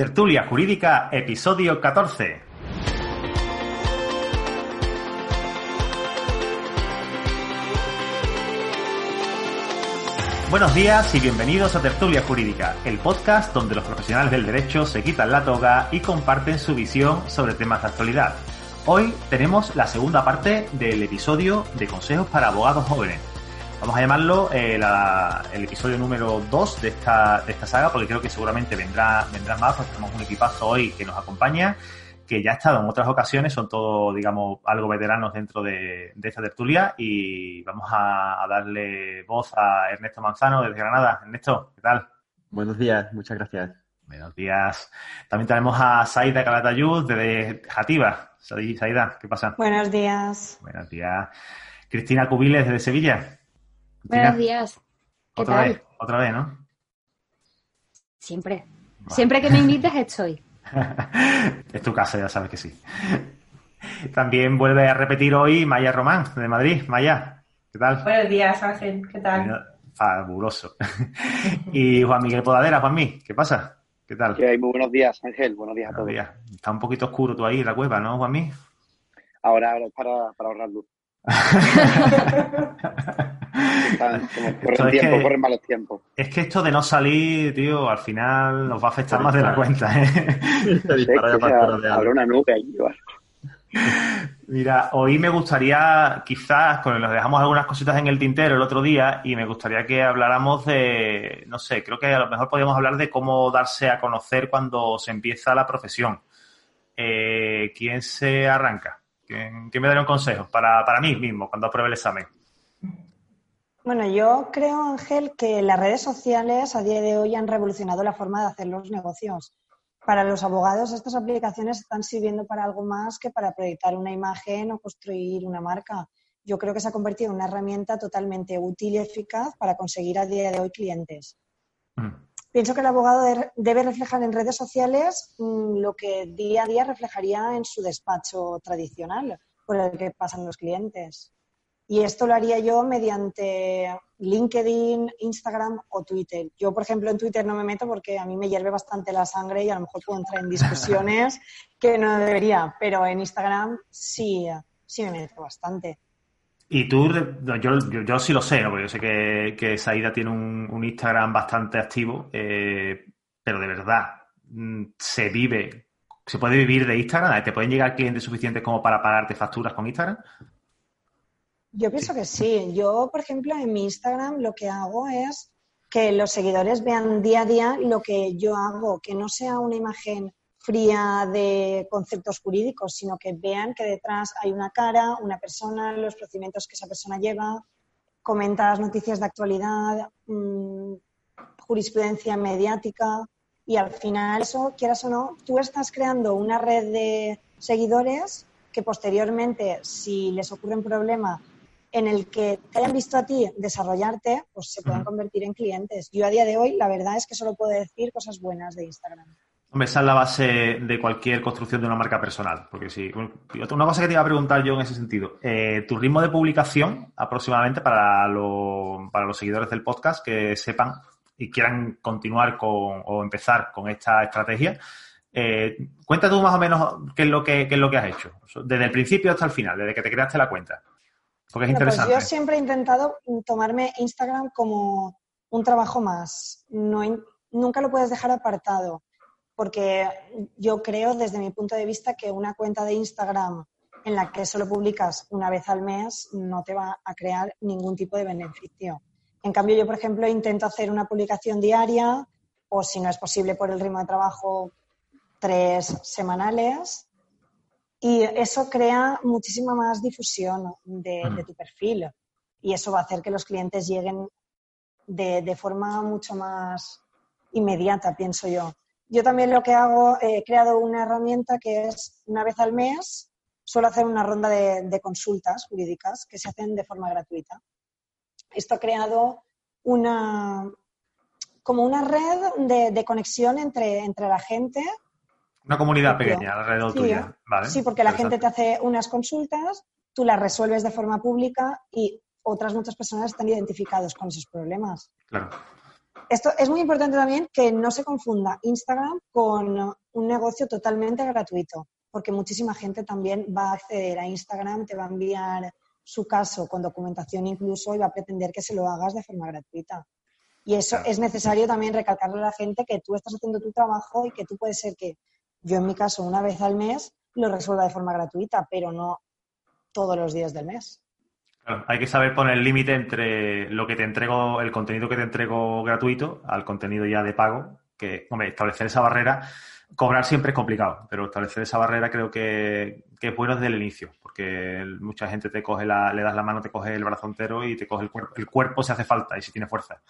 Tertulia Jurídica, episodio 14. Buenos días y bienvenidos a Tertulia Jurídica, el podcast donde los profesionales del derecho se quitan la toga y comparten su visión sobre temas de actualidad. Hoy tenemos la segunda parte del episodio de consejos para abogados jóvenes. Vamos a llamarlo eh, la- el episodio número 2 de esta, de esta saga, porque creo que seguramente vendrá, vendrán más, porque tenemos un equipazo hoy que nos acompaña, que ya ha estado en otras ocasiones, son todos, digamos, algo veteranos dentro de, de esta tertulia, y vamos a, a darle voz a Ernesto Manzano desde Granada. Ernesto, ¿qué tal? Buenos días, muchas gracias. Buenos días. También tenemos a Saida Calatayud desde Jativa. Saida, ¿qué pasa? Buenos días. Buenos días. Cristina Cubiles desde Sevilla. Buenos días. ¿Qué Otra tal? vez, otra vez, ¿no? Siempre. Vale. Siempre que me invites estoy. es tu casa, ya sabes que sí. También vuelve a repetir hoy Maya Román, de Madrid. Maya, ¿qué tal? Buenos días, Ángel. ¿Qué tal? Fabuloso. y Juan Miguel Podadera, Juanmi, ¿qué pasa? ¿Qué tal? Hay muy buenos días, Ángel. Buenos días a Buenos todos. días. Está un poquito oscuro tú ahí, la cueva, ¿no, Juanmi? Ahora, ahora es para, para ahorrar luz. Corren es tiempo, que- corren malos tiempos. Es que esto de no salir, tío, al final nos va a afectar más de la cuenta, ¿eh? Habrá una nube ahí. o algo. Mira, hoy me gustaría, quizás, con nos dejamos algunas cositas en el tintero el otro día y me gustaría que habláramos de, no sé, creo que a lo mejor podríamos hablar de cómo darse a conocer cuando se empieza la profesión. Eh, ¿Quién se arranca? ¿Quién, quién me daría un consejo? Para, para mí mismo, cuando apruebe el examen. Bueno, yo creo, Ángel, que las redes sociales a día de hoy han revolucionado la forma de hacer los negocios. Para los abogados, estas aplicaciones están sirviendo para algo más que para proyectar una imagen o construir una marca. Yo creo que se ha convertido en una herramienta totalmente útil y eficaz para conseguir a día de hoy clientes. Mm. Pienso que el abogado de- debe reflejar en redes sociales mm, lo que día a día reflejaría en su despacho tradicional por el que pasan los clientes. Y esto lo haría yo mediante LinkedIn, Instagram o Twitter. Yo, por ejemplo, en Twitter no me meto porque a mí me hierve bastante la sangre y a lo mejor puedo entrar en discusiones que no debería, pero en Instagram sí, sí me meto bastante. Y tú, yo, yo, yo sí lo sé, ¿no? porque yo sé que, que Saida tiene un, un Instagram bastante activo, eh, pero de verdad, mm, se vive, se puede vivir de Instagram, ¿te pueden llegar clientes suficientes como para pagarte facturas con Instagram? Yo pienso que sí. Yo, por ejemplo, en mi Instagram lo que hago es que los seguidores vean día a día lo que yo hago, que no sea una imagen fría de conceptos jurídicos, sino que vean que detrás hay una cara, una persona, los procedimientos que esa persona lleva, comenta las noticias de actualidad, mm, jurisprudencia mediática y al final eso, quieras o no, tú estás creando una red de seguidores que posteriormente, si les ocurre un problema en el que te hayan visto a ti desarrollarte, pues se pueden convertir en clientes. Yo a día de hoy, la verdad es que solo puedo decir cosas buenas de Instagram. Hombre, esa es la base de cualquier construcción de una marca personal. Porque otra- Una cosa que te iba a preguntar yo en ese sentido. eh, tu ritmo de publicación, aproximadamente, para, lo- para los seguidores del podcast que sepan y quieran continuar con o empezar con esta estrategia. Eh, cuenta tú más o menos qué es lo que, qué es lo que has hecho. Desde el principio hasta el final, desde que te creaste la cuenta. Porque es Bueno, pues interesante. yo siempre he intentado tomarme Instagram como un trabajo más. No, nunca lo puedes dejar apartado, porque yo creo, desde mi punto de vista, que una cuenta de Instagram en la que solo publicas una vez al mes no te va a crear ningún tipo de beneficio. En cambio, yo, por ejemplo, intento hacer una publicación diaria o, si no es posible por el ritmo de trabajo, tres semanales. Y eso crea muchísima más difusión de, Mm. de tu perfil. Y eso va a hacer que los clientes lleguen de, de forma mucho más inmediata, pienso yo. Yo también lo que hago, eh, he creado una herramienta que es una vez al mes, suelo hacer una ronda de, de consultas jurídicas que se hacen de forma gratuita. Esto ha creado una, como una red de, de conexión entre, entre la gente Una comunidad pequeña alrededor Sí, tuya. ¿vale? Sí, porque la gente te hace unas consultas, tú las resuelves de forma pública y otras muchas personas están identificados con esos problemas. Claro. Esto es muy importante también que no se confunda Instagram con un negocio totalmente gratuito, porque muchísima gente también va a acceder a Instagram, te va a enviar su caso con documentación incluso y va a pretender que se lo hagas de forma gratuita. Y eso es necesario también recalcarle a la gente que tú estás haciendo tu trabajo y que tú puedes ser que yo en mi caso una vez al mes lo resuelva de forma gratuita, pero no todos los días del mes. Hay que saber poner el límite entre lo que te entrego, el contenido que te entrego gratuito al contenido ya de pago, que, hombre, establecer esa barrera, cobrar siempre es complicado, pero establecer esa barrera creo que, es bueno desde el inicio, porque mucha gente te coge la, le das la mano, te coge el brazo entero y te coge el cuerpo, el cuerpo si hace falta y si tiene fuerza.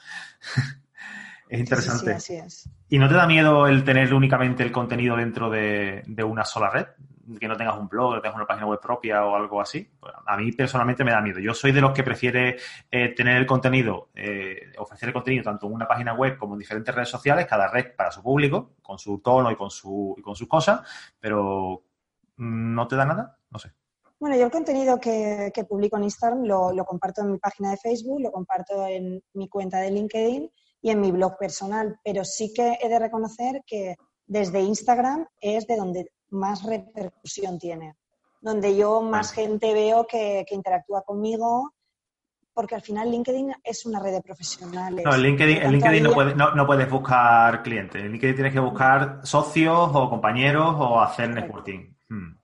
es interesante. así es. ¿Y no te da miedo el tener únicamente el contenido dentro de, de una sola red? Que no tengas un blog, que tengas una página web propia o algo así. a mí personalmente me da miedo. Yo soy de los que prefiere eh, tener el contenido, eh, ofrecer el contenido tanto en una página web como en diferentes redes sociales, cada red para su público, con su tono y con, su, con sus cosas, pero ¿no te da nada? No sé. Bueno, yo el contenido que, publico en Instagram lo, lo, comparto en mi página de Facebook, lo comparto en mi cuenta de LinkedIn y en mi blog personal, pero sí que he de reconocer que desde Instagram es de donde más repercusión tiene, donde yo más gente veo que, interactúa conmigo, porque al final LinkedIn es una red de profesionales. No, en LinkedIn, no, puedes, buscar clientes. En LinkedIn tienes que buscar socios o compañeros o hacer networking. Hmm.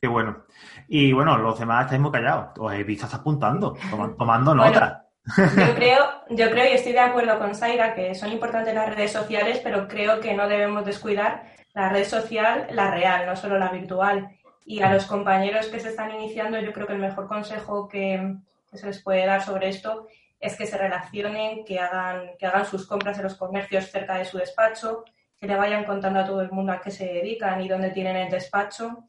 Qué bueno. Y bueno, los demás estáis muy callados. Os he visto apuntando, tomando nota. yo creo, yo creo y estoy de acuerdo con Zaira que son importantes las redes sociales, pero creo que no debemos descuidar la red social, la real, no solo la virtual. Y a los compañeros que se están iniciando, yo creo que el mejor consejo que, se les puede dar sobre esto es que se relacionen, que hagan, que hagan sus compras en los comercios cerca de su despacho, que le vayan contando a todo el mundo a qué se dedican y dónde tienen el despacho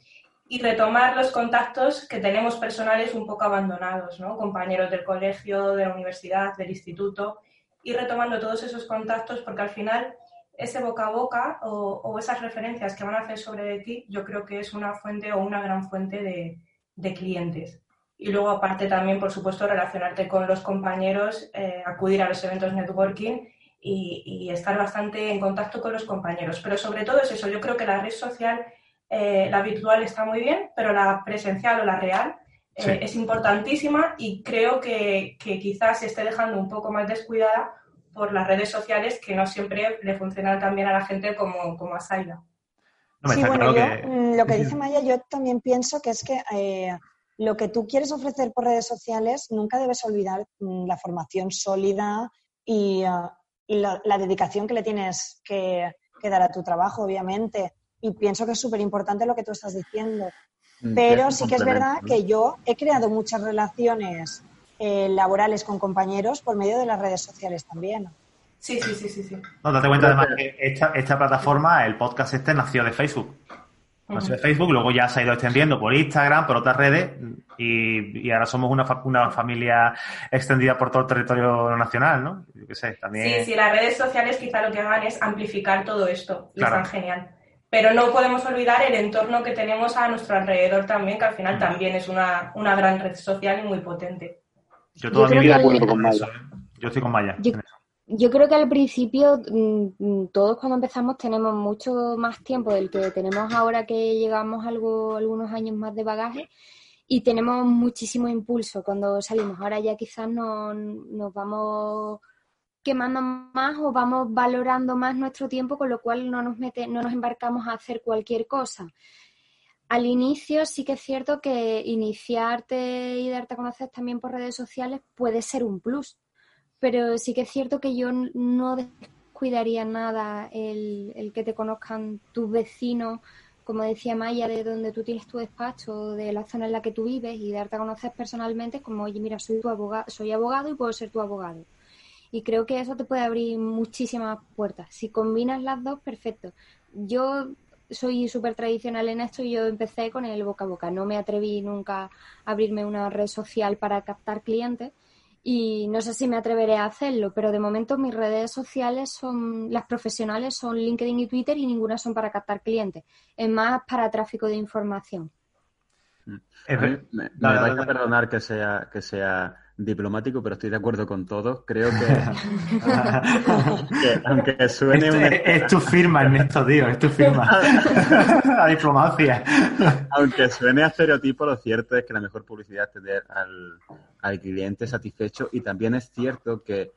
y retomar los contactos que tenemos personales un poco abandonados, ¿no? compañeros del colegio, de la universidad, del instituto, y retomando todos esos contactos porque al final ese boca a boca o, esas referencias que van a hacer sobre ti, yo creo que es una fuente o una gran fuente de, clientes. Y luego, aparte, también, por supuesto, relacionarte con los compañeros, eh, acudir a los eventos networking y, estar bastante en contacto con los compañeros. Pero sobre todo es eso, yo creo que la red social, eh, la virtual está muy bien, pero la presencial o la real eh, es importantísima y creo que, que quizás se esté dejando un poco más descuidada por las redes sociales que no siempre le funcionan tan bien a la gente como, como a Saida. sí, bueno, yo, mm, lo que dice Maya, yo también pienso que es que eh, lo que tú quieres ofrecer por redes sociales, nunca debes olvidar mm, la formación sólida y, ah, la, dedicación que le tienes que, dar a tu trabajo, obviamente. Y pienso que es súper importante lo que tú estás diciendo. Mm, Pero sí que es verdad que yo he creado muchas relaciones eh, laborales con compañeros por medio de las redes sociales también. Sí, sí, sí, sí. sí. No, date cuenta además que esta, plataforma, el podcast este, nació de Facebook. Nació de Facebook, luego ya se ha ido extendiendo por Instagram, por otras redes, y, ahora somos una, una, familia extendida por todo el territorio nacional, ¿no? Yo sé, también... Sí, sí, las redes sociales quizá lo que hagan es amplificar todo esto, y están genial. Pero no podemos olvidar el entorno que tenemos a nuestro alrededor también, que al final también es una, una gran red social y muy potente. Yo toda mi vida con Maya. Yo estoy con Maya. Yo, creo que al principio mm, todos cuando empezamos tenemos mucho más tiempo del que tenemos ahora que llegamos algo, algunos años más de bagaje y tenemos muchísimo impulso cuando salimos. Ahora ya quizás no, nos vamos quemando más o vamos valorando más nuestro tiempo, con lo cual no nos, mete, no nos embarcamos a hacer cualquier cosa. Al inicio sí que es cierto que iniciarte y darte a conocer también por redes sociales puede ser un plus, pero sí que es cierto que yo no descuidaría nada el, que te conozcan tus vecinos, como decía Maya, de donde tú tienes tu despacho, de la zona en la que tú vives y darte a conocer personalmente como, oye, mira, soy tu abogado, soy abogado y puedo ser tu abogado. Y creo que eso te puede abrir muchísimas puertas. Si combinas las dos, perfecto. Yo soy súper tradicional en esto y yo empecé con el boca a boca. No me atreví nunca a abrirme una red social para captar clientes y no sé si me atreveré a hacerlo, pero de momento mis redes sociales son, las profesionales son LinkedIn y Twitter y ninguna son para captar clientes. Es más para tráfico de información. me, vais a perdonar que sea, que sea diplomático, pero estoy de acuerdo con todos. Creo que, aunque suene es, tu firma, Ernesto, tío, es tu firma. la diplomacia. aunque suene a estereotipo, lo cierto es que la mejor publicidad es tener al, al cliente satisfecho y también es cierto que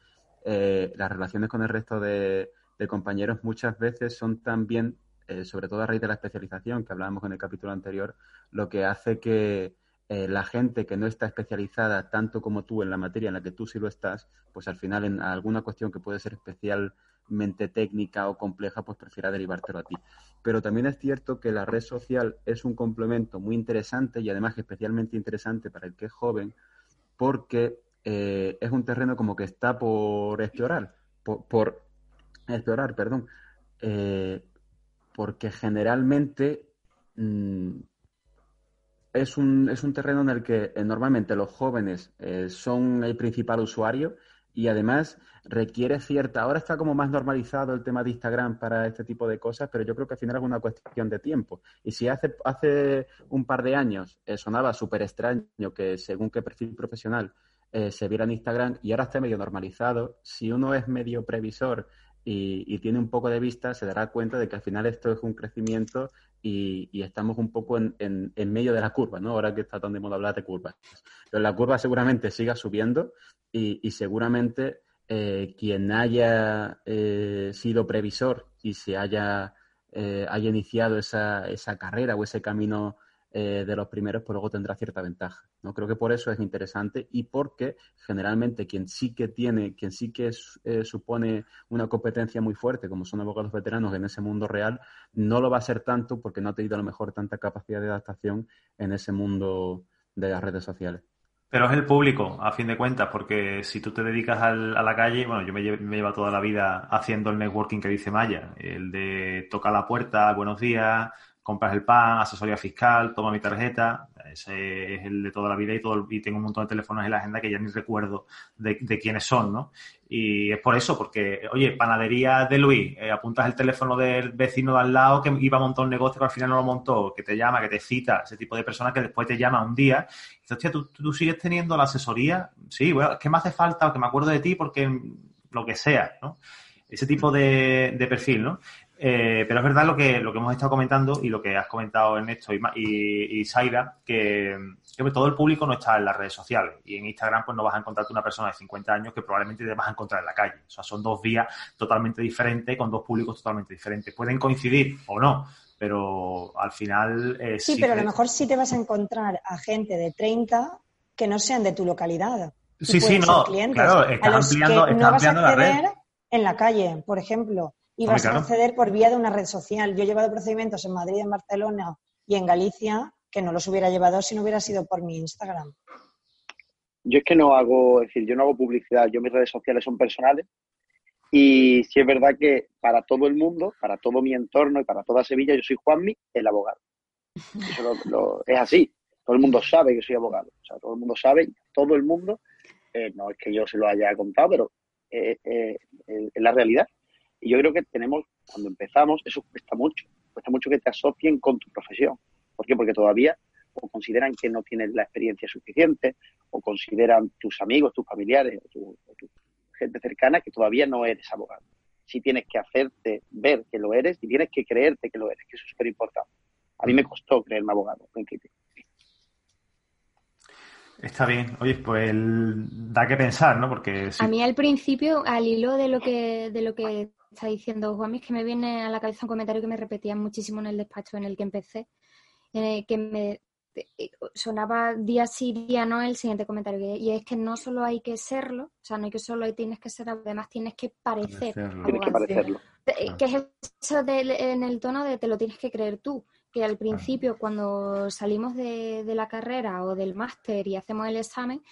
eh, las relaciones con el resto de, compañeros muchas veces son también, eh, sobre todo a raíz de la especialización que hablábamos en el capítulo anterior, lo que hace que eh, la gente que no está especializada tanto como tú en la materia en la que tú sí lo estás, pues al final en alguna cuestión que puede ser especialmente técnica o compleja, pues prefiera derivártelo a ti. Pero también es cierto que la red social es un complemento muy interesante y además especialmente interesante para el que es joven, porque eh, es un terreno como que está por explorar, por, explorar, perdón, eh, porque generalmente mm, es, un, es un terreno en el que eh, normalmente los jóvenes son el principal usuario y además requiere cierta. Ahora está como más normalizado el tema de Instagram para este tipo de cosas, pero yo creo que al final es una cuestión de tiempo. Y si hace, hace un par de años sonaba súper extraño que según qué perfil profesional eh, se viera en Instagram y ahora está medio normalizado. Si uno es medio previsor y, tiene un poco de vista, se dará cuenta de que al final esto es un crecimiento y, estamos un poco en, en, medio de la curva, ¿no? Ahora que está tan de moda hablar de curvas. Pero la curva seguramente siga subiendo y, seguramente eh, quien haya eh, sido previsor y se haya, haya iniciado esa, esa carrera o ese camino eh, de los primeros, pues luego tendrá cierta ventaja. ¿no? Creo que por eso es interesante y porque generalmente quien sí que tiene, quien sí que eh, supone una competencia muy fuerte, como son abogados veteranos en ese mundo real, no lo va a ser tanto porque no ha tenido a lo mejor tanta capacidad de adaptación en ese mundo de las redes sociales. Pero es el público, a fin de cuentas, porque si tú te dedicas a la calle, bueno, yo me, me llevo toda la vida haciendo el networking que dice Maya, el de tocar la puerta, buenos días, compras el pan, asesoría fiscal, toma mi tarjeta, ese es el de toda la vida y, todo, y tengo un montón de teléfonos en la agenda que ya ni recuerdo de, quiénes son, ¿no? Y es por eso, porque, oye, panadería de Luis, eh, apuntas el teléfono del vecino de al lado que iba a montar un negocio que al final no lo montó, que te llama, que te cita, ese tipo de personas que después te llama un día y dices, hostia, ¿tú, sigues teniendo la asesoría? Sí, bueno, ¿qué me hace falta? O que me acuerdo de ti porque lo que sea, ¿no? Ese tipo de perfil, ¿no? Eh, pero es verdad lo que, lo que hemos estado comentando y lo que has comentado Ernesto y, y, y Zaira, que, todo el público no está en las redes sociales. Y en Instagram pues no vas a encontrarte una persona de 50 años que probablemente te vas a encontrar en la calle. O sea, son dos vías totalmente diferentes, con dos públicos totalmente diferentes. Pueden coincidir o no, pero al final... Eh, sí, pero a lo mejor sí te vas a encontrar a gente de 30 que no sean de tu localidad. Sí, sí, no. Claro, estás ampliando, no vas a acceder en la calle, por ejemplo y vas a acceder por vía de una red social. Yo he llevado procedimientos en Madrid, en Barcelona y en Galicia que no los hubiera llevado si no hubiera sido por mi Instagram. Yo es que no hago, es decir, yo no hago publicidad, yo mis redes sociales son personales y sí es verdad que para todo el mundo, para todo mi entorno y para toda Sevilla, yo soy Juanmi, el abogado. Eso es así. Todo el mundo sabe que soy abogado. O sea, todo el mundo sabe, todo el mundo, eh, no es que yo se lo haya contado, pero eh, eh, es la realidad. Y yo creo que tenemos, cuando empezamos, eso cuesta mucho. Cuesta mucho que te asocien con tu profesión. ¿Por qué? Porque todavía o consideran que no tienes la experiencia suficiente, o consideran tus amigos, tus familiares, o tu, gente cercana que todavía no eres abogado. Sí tienes que hacerte ver que lo eres y tienes que creerte que lo eres, que eso es súper importante. A mí me costó creerme abogado Está bien. Oye, pues da que pensar, ¿no? Porque a mí al principio, al hilo de lo que de lo que está diciendo Juan, es que me viene a la cabeza un comentario que me repetían muchísimo en el despacho en el que empecé, que me eh, sonaba día sí, día no el siguiente comentario, y es que no solo hay que serlo, o sea, no hay que solo tienes que ser, además tienes que parecer. Tienes que parecerlo. Eh, que es eso en el tono de te lo tienes que creer tú, que al principio cuando salimos de, de la carrera o del máster y hacemos el examen,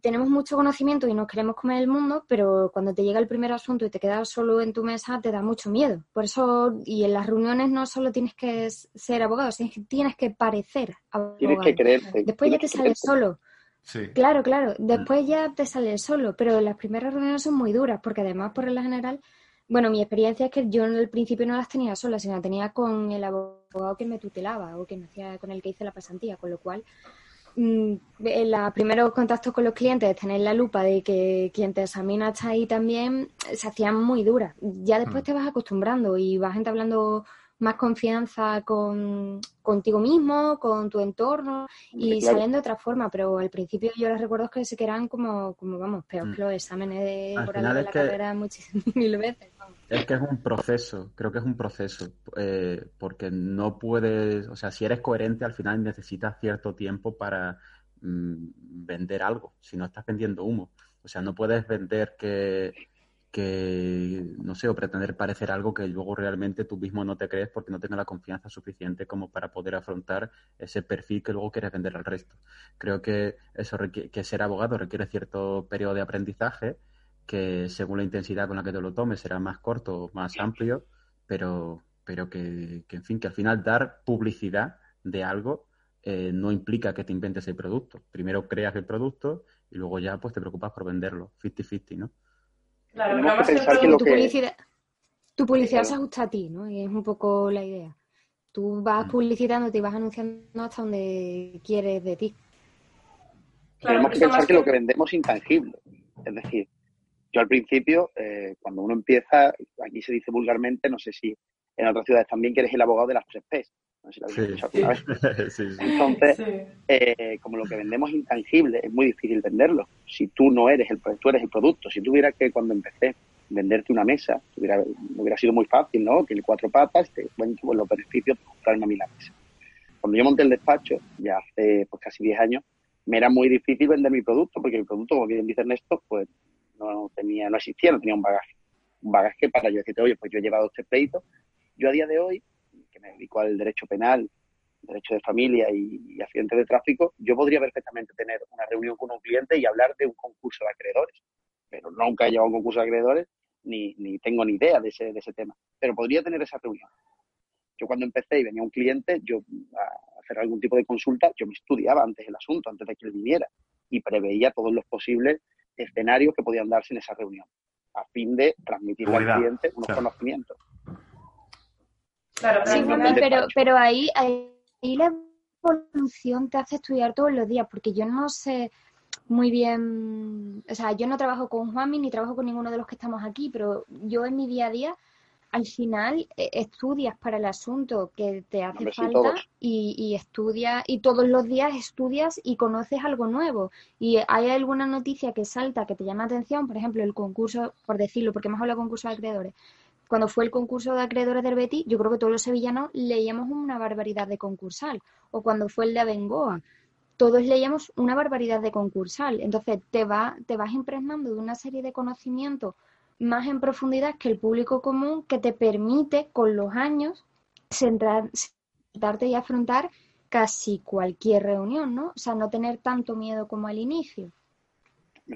tenemos mucho conocimiento y nos queremos comer el mundo, pero cuando te llega el primer asunto y te quedas solo en tu mesa, te da mucho miedo. Por eso, y en las reuniones no solo tienes que ser abogado, sino que tienes que parecer abogado. Tienes que creerte. Después ya te sale solo. Sí. Claro, claro. Después ya te sale solo, pero las primeras reuniones son muy duras, porque además, por la general, bueno, mi experiencia es que yo en el principio no las tenía sola, sino las tenía con el abogado que me tutelaba o que me hacía, con el que hice la pasantía, con lo cual mm, los primeros contactos con los clientes, tener la lupa de que quien te examina está ahí también, se hacían muy duras. Ya después mm. te vas acostumbrando y vas hablando más confianza con, contigo mismo, con tu entorno y salen de otra forma, pero al principio yo les recuerdo que se quedan como, como vamos, peor mm. que los exámenes de de la carrera muchísimas mil veces. Es que es un proceso, creo que es un proceso, eh, porque no puedes, o sea, si eres coherente al final necesitas cierto tiempo para mm, vender algo, si no estás vendiendo humo. O sea, no puedes vender que que, no sé, o pretender parecer algo que luego realmente tú mismo no te crees porque no tienes la confianza suficiente como para poder afrontar ese perfil que luego quieres vender al resto. Creo que eso que ser abogado requiere cierto periodo de aprendizaje que según la intensidad con la que te lo tomes será más corto o más amplio, pero, pero que, en fin, que al final dar publicidad de algo eh, no implica que te inventes el producto. Primero creas el producto y luego ya pues te preocupas por venderlo, 50-50, ¿no? Claro, no más que, tu, publicidad, tu publicidad se ajusta a ti, ¿no? Y es un poco la idea. Tú vas mm. publicitándote y vas anunciando hasta donde quieres de ti. Tenemos que pensar que... lo que vendemos es intangible. Es decir, yo al principio, eh, cuando uno empieza, aquí se dice vulgarmente, no sé si en otras ciudades también, que eres el abogado de las tres P's. No sé si lo habéis alguna vez. Entonces, eh, como lo que vendemos es intangible, es muy difícil venderlo. Si tú no eres el, tú eres el producto, si tuviera que cuando empecé venderte una mesa, hubiera, hubiera sido muy fácil, ¿no? Tiene cuatro patas, te cuento los beneficios de comprarme a mí la mesa. Cuando yo monté el despacho, ya hace pues, casi 10 años, me era muy difícil vender mi producto, porque mi producto, como bien dice Ernesto, pues no tenía, no existía, no tenía un bagaje. Un bagaje para yo decirte, oye, pues yo he llevado este pleito. Yo a día de hoy que me dedico al derecho penal, derecho de familia y, accidentes de tráfico, yo podría perfectamente tener una reunión con un cliente y hablar de un concurso de acreedores. Pero nunca he llevado un concurso de acreedores ni, ni tengo ni idea de ese, de ese tema. Pero podría tener esa reunión. Yo cuando empecé y venía un cliente, yo a hacer algún tipo de consulta, yo me estudiaba antes el asunto, antes de que él viniera, y preveía todos los posibles escenarios que podían darse en esa reunión, a fin de transmitirle al cliente unos conocimientos. Claro, pero, pero, ahí, ahí la evolución te hace estudiar todos los días, porque yo no sé muy bien, o sea, yo no trabajo con Juanmi ni trabajo con ninguno de los que estamos aquí, pero yo en mi día a día al final eh, estudias para el asunto que te hace falta y, y estudias y todos los días estudias y conoces algo nuevo y hay alguna noticia que salta que te llama la atención, por ejemplo el concurso, por decirlo, porque hemos hablado de concurso de acreedores, cuando fue el concurso de acreedores del Betis, yo creo que todos los sevillanos leíamos una barbaridad de concursal. O cuando fue el de Abengoa, todos leíamos una barbaridad de concursal. Entonces te, va, te vas impregnando de una serie de conocimientos más en profundidad que el público común que te permite con los años sentarte y afrontar casi cualquier reunión, ¿no? O sea, no tener tanto miedo como al inicio.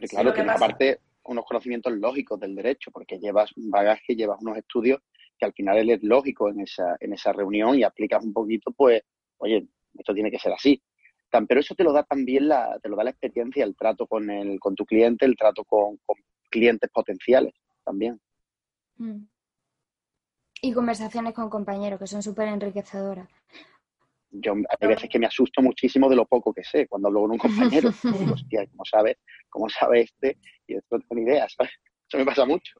Claro, que aparte unos conocimientos lógicos del derecho, porque llevas un bagaje, llevas unos estudios que al final él es lógico en esa, en esa reunión y aplicas un poquito, pues, oye, esto tiene que ser así. Pero eso te lo da también la, te lo da la experiencia, el trato con el, con tu cliente, el trato con, clientes potenciales también. Mm. Y conversaciones con compañeros que son súper enriquecedoras yo hay veces que me asusto muchísimo de lo poco que sé cuando hablo con un compañero. Digo, hostia, ¿cómo sabe, cómo sabe este? Y esto no tengo ni idea, ¿sabes? Eso me pasa mucho.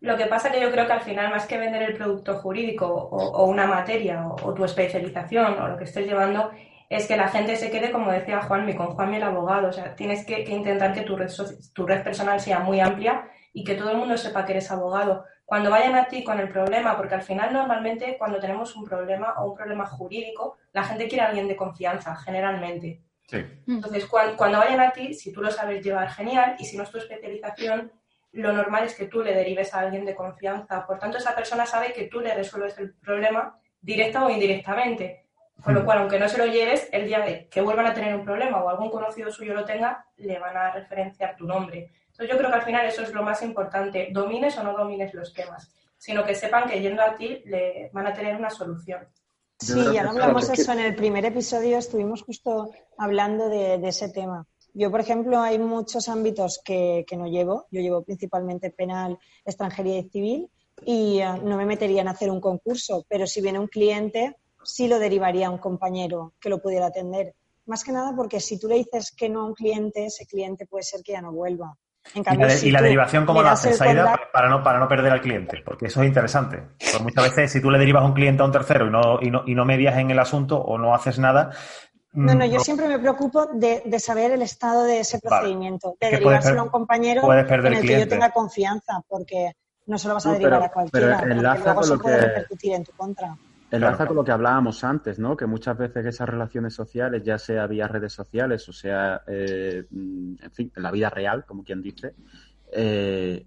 Lo que pasa que yo creo que al final, más que vender el producto jurídico o, una materia o, tu especialización o lo que estés llevando, es que la gente se quede, como decía Juanmi, con Juanmi el abogado. O sea, tienes que, que intentar que tu red, tu red personal sea muy amplia y que todo el mundo sepa que eres abogado cuando vayan a ti con el problema, porque al final normalmente cuando tenemos un problema o un problema jurídico, la gente quiere a alguien de confianza, generalmente. Entonces, cuando, vayan a ti, si tú lo sabes llevar, genial, y si no es tu especialización, lo normal es que tú le derives a alguien de confianza. Por tanto, esa persona sabe que tú le resuelves el problema directa o indirectamente. Con lo cual, aunque no se lo lleves, el día que vuelvan a tener un problema o algún conocido suyo lo tenga, le van a referenciar tu nombre. Entonces yo creo que al final eso es lo más importante, domines o no domines los temas, sino que sepan que yendo a ti le van a tener una solución. Sí, ya no hablamos eso en el primer episodio, estuvimos justo hablando de, ese tema. Yo, por ejemplo, hay muchos ámbitos que, que, no llevo. Yo llevo principalmente penal, extranjería y civil y eh, no me metería en hacer un concurso, pero si viene un cliente, sí lo derivaría a un compañero que lo pudiera atender. más que nada porque si tú le dices que no a un cliente, ese cliente puede ser que ya no vuelva. ¿Y, la, derivación cómo la haces, Aida, para no, para no perder al cliente? Porque eso es interesante. Pues muchas veces, si tú le derivas a un cliente a un tercero y no, y no, y no medias en el asunto o no haces nada. No, no, yo mm, siempre me preocupo de, saber el estado de ese procedimiento, de derivárselo a un compañero en el que yo tenga confianza, porque no se lo vas a derivar a cualquiera, pero luego se puede repercutir en tu contra. Enlaza con lo que hablábamos antes, ¿no? Que muchas veces esas relaciones sociales, ya sea vía redes sociales o sea, eh, en fin, en la vida real, como quien dice, eh,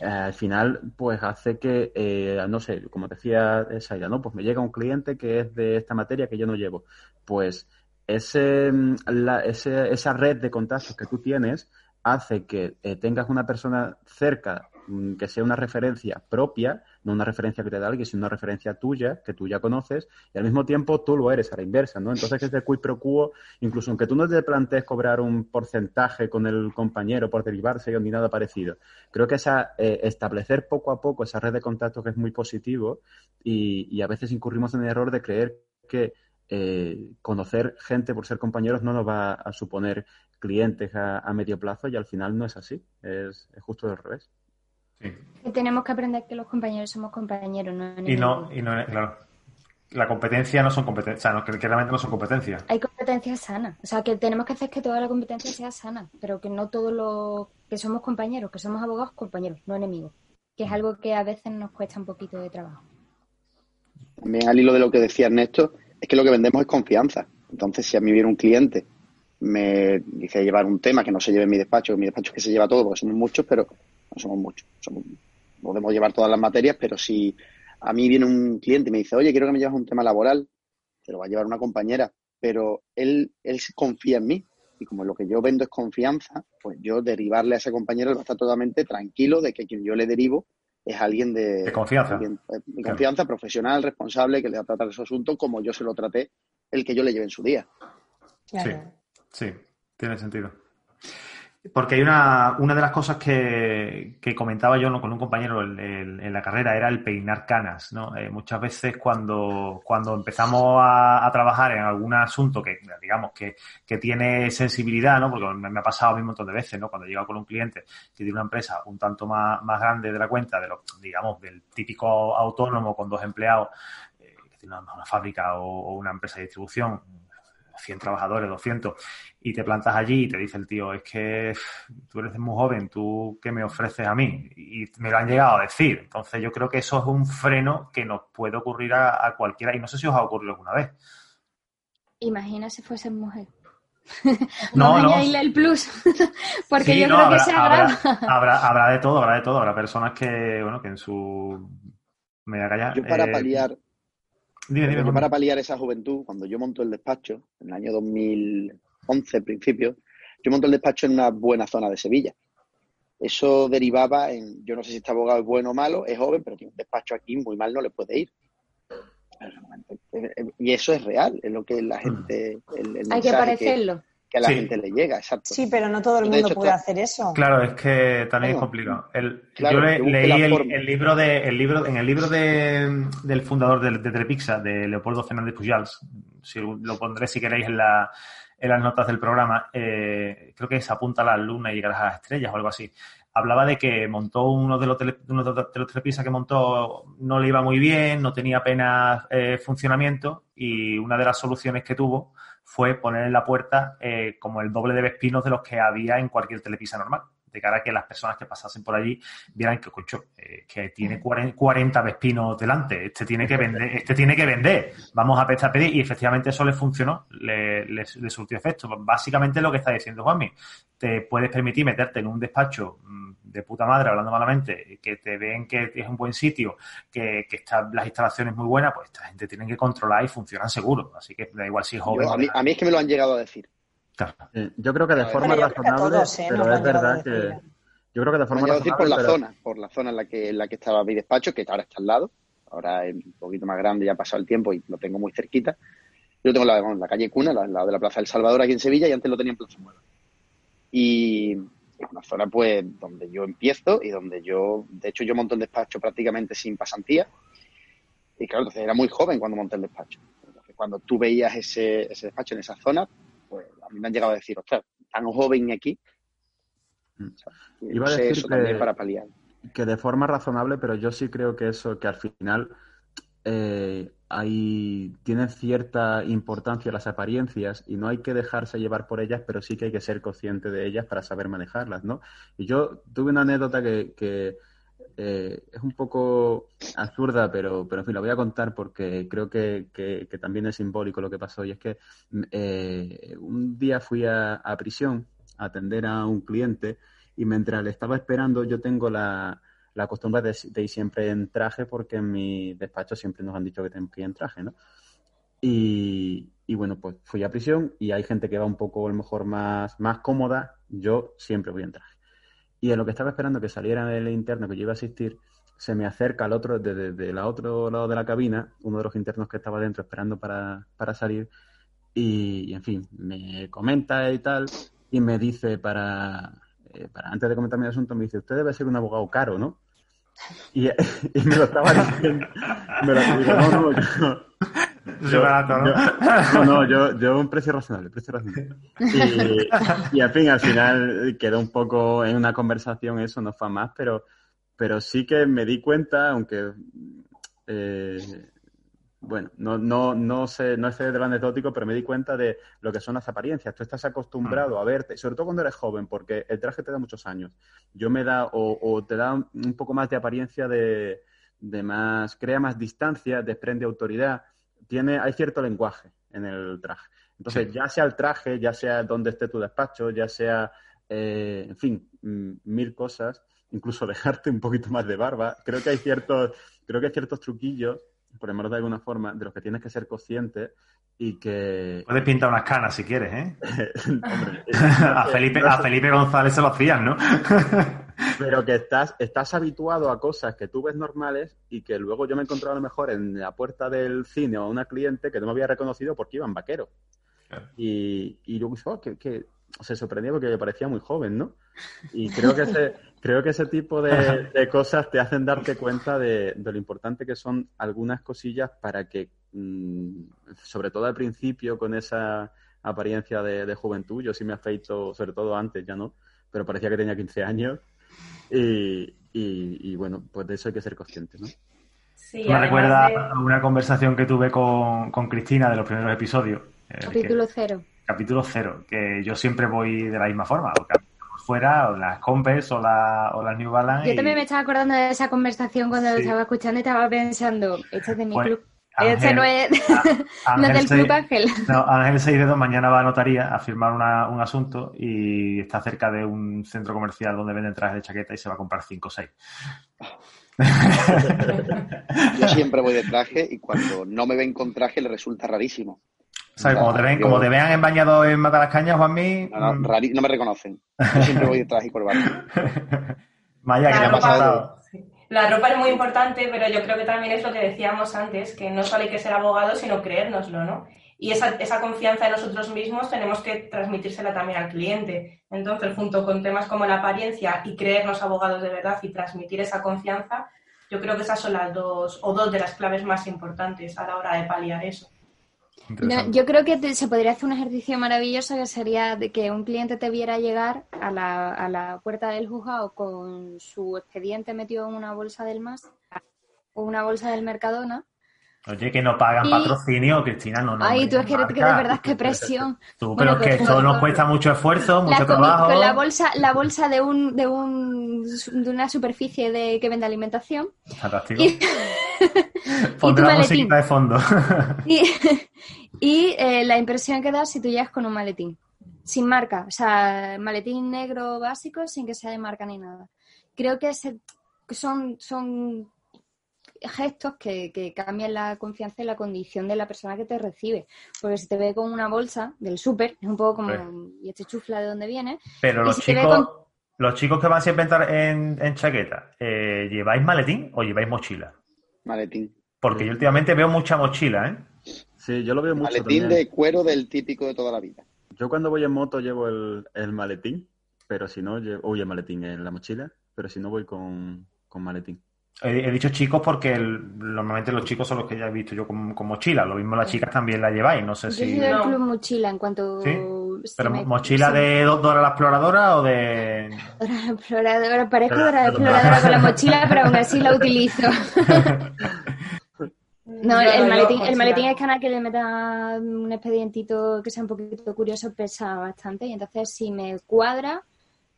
al final, pues hace que, eh, no sé, como decía Saida, ¿no? Pues me llega un cliente que es de esta materia que yo no llevo. Pues ese, la, ese esa red de contactos que tú tienes hace que tengas una persona cerca Mm, que sea una referencia propia, no una referencia que te da alguien, sino una referencia tuya, que tú ya conoces, y al mismo tiempo tú lo eres a la inversa, ¿no? Entonces, es de quid pro incluso aunque tú no te plantees cobrar un porcentaje con el compañero por derivarse ni nada parecido, creo que esa, eh, establecer poco a poco esa red de contactos que es muy positivo y, a veces incurrimos en el error de creer que eh, conocer gente por ser compañeros no nos va a suponer clientes a, medio plazo y al final no es así, es, es justo al revés. Tenemos que aprender que los compañeros somos compañeros, no Y no, y no, claro. La competencia no son competencias, o sea, que, realmente no son competencias. Hay competencias sanas, o sea, que tenemos que hacer que toda la competencia sea sana, pero que no todo lo que somos compañeros, que somos abogados, compañeros, no enemigos, que es algo que a veces nos cuesta un poquito de trabajo. También al hilo de lo que decía Ernesto, es que lo que vendemos es confianza. Entonces, si a mí viene un cliente, me dice llevar un tema que no se lleve en mi despacho, en mi despacho es que se lleva todo, porque somos muchos, pero no somos muchos. podemos llevar todas las materias, pero si a mí viene un cliente y me dice, oye, quiero que me lleves un tema laboral, te lo va a llevar una compañera, pero él, él confía en mí. Y como lo que yo vendo es confianza, pues yo derivarle a ese compañero va a estar totalmente tranquilo de que quien yo le derivo es alguien de, confianza. Eh, confianza, profesional, responsable, que le va a tratar su asunto como yo se lo traté el que yo le lleve en su día. Sí, sí, tiene sentido. Porque hay una, una de las cosas que, que comentaba yo con un compañero en, la carrera era el peinar canas, ¿no? Eh, muchas veces cuando, cuando empezamos a, trabajar en algún asunto que, digamos, que, que tiene sensibilidad, ¿no? Porque me, ha pasado a mí un montón de veces, ¿no? Cuando he llegado con un cliente que tiene una empresa un tanto más, más grande de la cuenta, de lo, digamos, del típico autónomo con dos empleados, eh, que tiene una, fábrica o una empresa de distribución, 100 trabajadores, 200, y te plantas allí y te dice el tío, es que tú eres muy joven, ¿tú qué me ofreces a mí? Y me lo han llegado a decir. Entonces yo creo que eso es un freno que nos puede ocurrir a, cualquiera, y no sé si os ha ocurrido alguna vez. Imagina si fuese mujer. no, no. el plus, porque yo creo que se habrá, habrá, de todo, habrá de todo. Habrá personas que, bueno, que en su... Me voy a Yo para eh, paliar para paliar esa juventud, cuando yo monto el despacho, en el año 2011, principio, yo monto el despacho en una buena zona de Sevilla. Eso derivaba en, yo no sé si este abogado es bueno o malo, es joven, pero tiene un despacho aquí, muy mal no le puede ir. Y eso es real, es lo que la gente... Hay que parecerlo que a la gente le llega, exacto. Sí, pero no todo el mundo puede hacer eso. Claro, es que también es complicado. yo leí el, libro de, el libro, en el libro de, del fundador de, de Telepixa, de Leopoldo Fernández Pujals, si lo pondré si queréis en, la, en las notas del programa, eh, creo que se apunta a la luna y llegarás a las estrellas o algo así. Hablaba de que montó uno de los, tele, uno de los Telepizza que montó, no le iba muy bien, no tenía apenas eh, funcionamiento y una de las soluciones que tuvo fue poner en la puerta eh, como el doble de vespinos de los que había en cualquier telepisa normal. De cara a que las personas que pasasen por allí vieran que, cocho, eh, que tiene 40 vespinos delante, este tiene que vender, este tiene que vender, vamos a pedir, y efectivamente eso le funcionó, le, le, le surtió efecto. Básicamente lo que está diciendo Juanmi, te puedes permitir meterte en un despacho mm, de puta madre, hablando malamente, que te ven que es un buen sitio, que, que las instalaciones muy buenas, pues esta gente tiene que controlar y funcionan seguro. Así que da igual si es joven. a, mí, es que me lo han llegado a decir. Yo creo que de forma razonable, ¿eh? pero es verdad que... Yo creo que de forma razonable, por la zona, por la zona en la que en la que estaba mi despacho, que ahora está al lado, ahora es un poquito más grande, ya ha pasado el tiempo y lo tengo muy cerquita. Yo tengo la, la calle Cuna, al lado de la Plaza del Salvador aquí en Sevilla, y antes lo tenía en Plaza Muela. Y, es una zona pues donde yo empiezo y donde yo, de hecho yo monto el despacho prácticamente sin pasantía. Y claro, entonces era muy joven cuando monté el despacho. cuando tú veías ese, ese despacho en esa zona, a mí me han llegado a decir, ostras, tan joven aquí. Mm. O sea, Iba no a decir eso que- también para paliar. que de forma razonable, pero yo sí creo que eso, que al final eh, hay, tienen cierta importancia las apariencias y no hay que dejarse llevar por ellas, pero sí que hay que ser consciente de ellas para saber manejarlas, ¿no? Y yo tuve una anécdota que, que, eh, es un poco absurda, pero, pero en fin, la voy a contar porque creo que, que- también es simbólico lo que pasó. Y es que mm, eh, un día fui a, a prisión a atender a un cliente y mientras le estaba esperando yo tengo la, la costumbre de, de ir siempre en traje porque en mi despacho siempre nos han dicho que tenemos que ir en traje, ¿no? Y, y bueno, pues fui a prisión y hay gente que va un poco a lo mejor más, más cómoda, yo siempre voy en traje. Y en lo que estaba esperando que saliera el interno que yo iba a asistir, se me acerca al otro, desde de, la otro lado de la cabina, uno de los internos que estaba dentro esperando para, para salir, y, y, en fin, me comenta y tal, y me dice para, eh, para antes de comentarme el asunto, me dice, usted debe ser un abogado caro, ¿no? Y, y me lo estaba diciendo, me lo digo, no, no, yo, Yo, barato, ¿no? yo- no, no, yo, yo un precio razonable, precio razonable. Y, y en fin, al final quedó un poco en una conversación, eso no fue más, pero, pero sí que me di cuenta, aunque eh, bueno, no, no, no sé, no de lo anecdótico, pero me di cuenta de lo que son las apariencias. Tú estás acostumbrado a verte, sobre todo cuando eres joven, porque el traje te da muchos años. Yo me da, o, o te da un poco más de apariencia de, de más, crea más distancia, desprende autoridad, tiene, hay cierto lenguaje en el traje. Entonces, Sí. ya sea el traje, ya sea donde esté tu despacho, ya sea, eh, en fin, mm, mil cosas, incluso dejarte un poquito más de barba. Creo que hay ciertos, creo que hay ciertos truquillos, por llamarlo de alguna forma, de los que tienes que ser consciente y que Puedes pintar unas canas si quieres, ¿eh? hombre, A Felipe, a Felipe González se lo hacían, ¿no? Pero que estás, estás habituado a cosas que tú ves normales y que luego yo me he encontrado a lo mejor en la puerta del cine o a una cliente que no me había reconocido porque iban vaquero. Claro. Y, y luego oh, que, que se sorprendía porque me parecía muy joven, ¿no? Y creo que ese, creo que ese tipo de, de cosas te hacen darte cuenta de, de lo importante que son algunas cosillas para que, mm, sobre todo al principio, con esa apariencia de, de juventud, yo sí me afeito, sobre todo antes, ya no, pero parecía que tenía 15 años. Y, y, y bueno, pues de eso hay que ser consciente, ¿no? Sí, Me recuerda de- una conversación que tuve con, con Cristina de los primeros episodios. eh, que- Capítulo cero. capítulo cero, que yo siempre voy de la misma forma, o fuera, o las Converse, o, la, o las New Balance. Yo y- también me estaba acordando de esa conversación cuando lo estaba escuchando y estaba pensando, este es de mi Pues, club. Ángel- este no es, a- no es del Ángel club Ángel. No, Ángel Seidedo mañana va a notaría a firmar una- un asunto y está cerca de un centro comercial donde venden trajes de chaqueta y se va a comprar 5 o 6. Yo siempre voy de traje y cuando no me ven con traje le resulta rarísimo. ¿Sabes? Como te, ven, Yo- como te vean en bañado en Matalascañas, Juanmi, No, no, mm, rari- no me reconocen. Yo siempre voy de traje y corbata. Maya, ¿qué te ha pasado? La ropa es muy importante, pero yo creo que también es lo que decíamos antes, que no solo hay que ser abogado, sino creérnoslo, ¿no? Y esa, esa confianza en nosotros mismos tenemos que transmitírsela también al cliente. Entonces, junto con temas como la apariencia y creernos abogados de verdad y transmitir esa confianza, yo creo que esas son las dos o dos de las claves más importantes a la hora de paliar eso. Yo creo que te- se podría hacer un ejercicio maravilloso que sería de que un cliente te viera llegar a la, a la puerta del juzgado con su expediente metido en una bolsa del MAS o una bolsa del Mercadona. Oye, que no pagan Y- patrocinio, Cristina, no, no. Ay, tú es que, de verdad qué presión. Tú, Bueno, pero que pues, esto nos cuesta mucho esfuerzo, mucho La, trabajo. con la bolsa, la bolsa de un, de un de una superficie de que vende alimentación. Fantástico. Y, Pondré tu la maletín. musiquita de fondo. y, y, eh, la impresión que das si tú llegas con un maletín. Sin marca. O sea, maletín negro básico sin que sea de marca ni nada. Creo que, se- que son, son gestos que, que cambian la confianza y la condición de la persona que te recibe. Porque si te ve con una bolsa del súper, es un poco como. ¿y este chufla de dónde viene? Pero los si chicos, con- los chicos que van siempre a entrar en, en chaqueta, eh, ¿lleváis maletín o lleváis mochila? Maletín. Porque yo últimamente veo mucha mochila, ¿eh? Sí, yo lo veo mucho Maletín también. de cuero del típico de toda la vida. Yo cuando voy en moto llevo el, el maletín, pero si no, llevo, uy, el maletín en la mochila, pero si no voy con, con maletín. He, he dicho chicos porque el- normalmente los chicos son los que ya he visto yo con, con mochila. Lo mismo las chicas también la lleváis. No sé Yo si. soy del No. club mochila. En cuanto ¿Sí? ¿Pero mochila de Dora la Exploradora o de...? Dora la Exploradora, parezco Dora la Exploradora con la mochila, pero aún así la utilizo. No, el, maletín, el maletín escáner que le meta un expedientito que sea un poquito curioso pesa bastante y entonces si me cuadra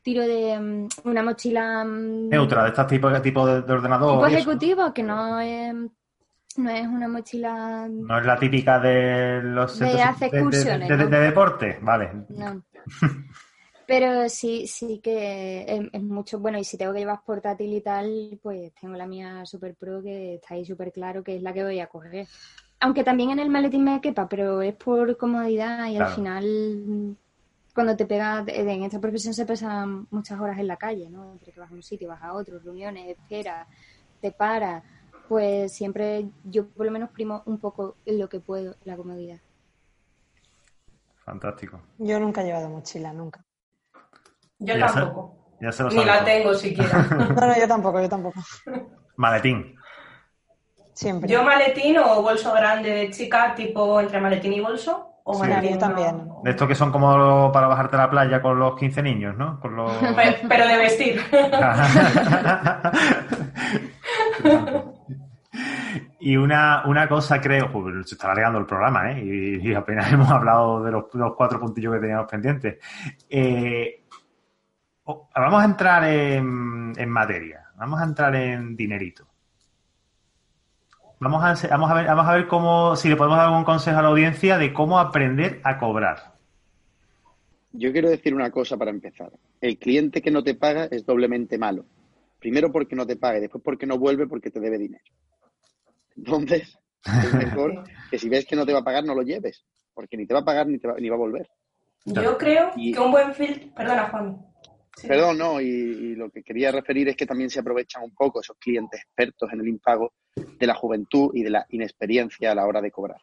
tiro de mm, una mochila mm, neutra de este tipo, tipo de, ordenador tipo ejecutivo que no es no es una mochila no es la típica de los de, excursiones, de, deporte vale. No. Pero sí, sí que es, mucho, bueno, y si tengo que llevar portátil y tal, pues tengo la mía Super Pro que está ahí súper claro que es la que voy a coger. Aunque también en el maletín me quepa, pero es por comodidad y al final cuando te pegas, en esta profesión se pasan muchas horas en la calle, ¿no? Entre que vas a un sitio, vas a otro, reuniones, espera, te paras, pues siempre yo por lo menos primo un poco lo que puedo, la comodidad. Fantástico. Yo nunca he llevado mochila, nunca. Yo tampoco. Ni la tengo siquiera. no, no, yo tampoco, yo tampoco. Maletín. Siempre. Yo maletín o bolso grande de chica, tipo entre maletín y bolso. O maletín también. De estos que son como para bajarte a la playa con los 15 niños, ¿no? Con los... Pero de vestir. y una, una cosa creo, pues se está alargando el programa, ¿eh? Y, apenas hemos hablado de los, los, cuatro puntillos que teníamos pendientes. Eh, vamos a entrar en, materia, vamos a entrar en dinerito. Vamos a, vamos, a ver, vamos a ver cómo, si le podemos dar algún consejo a la audiencia de cómo aprender a cobrar. Yo quiero decir una cosa para empezar. El cliente que no te paga es doblemente malo. Primero porque no te paga y después porque no vuelve porque te debe dinero. Entonces, es mejor que si ves que no te va a pagar, no lo lleves, porque ni te va a pagar ni, te va, ni va a volver. Yo creo que un buen filtro... Perdona, Juan. Perdón, no, y, lo que quería referir es que también se aprovechan un poco esos clientes expertos en el impago de la juventud y de la inexperiencia a la hora de cobrar.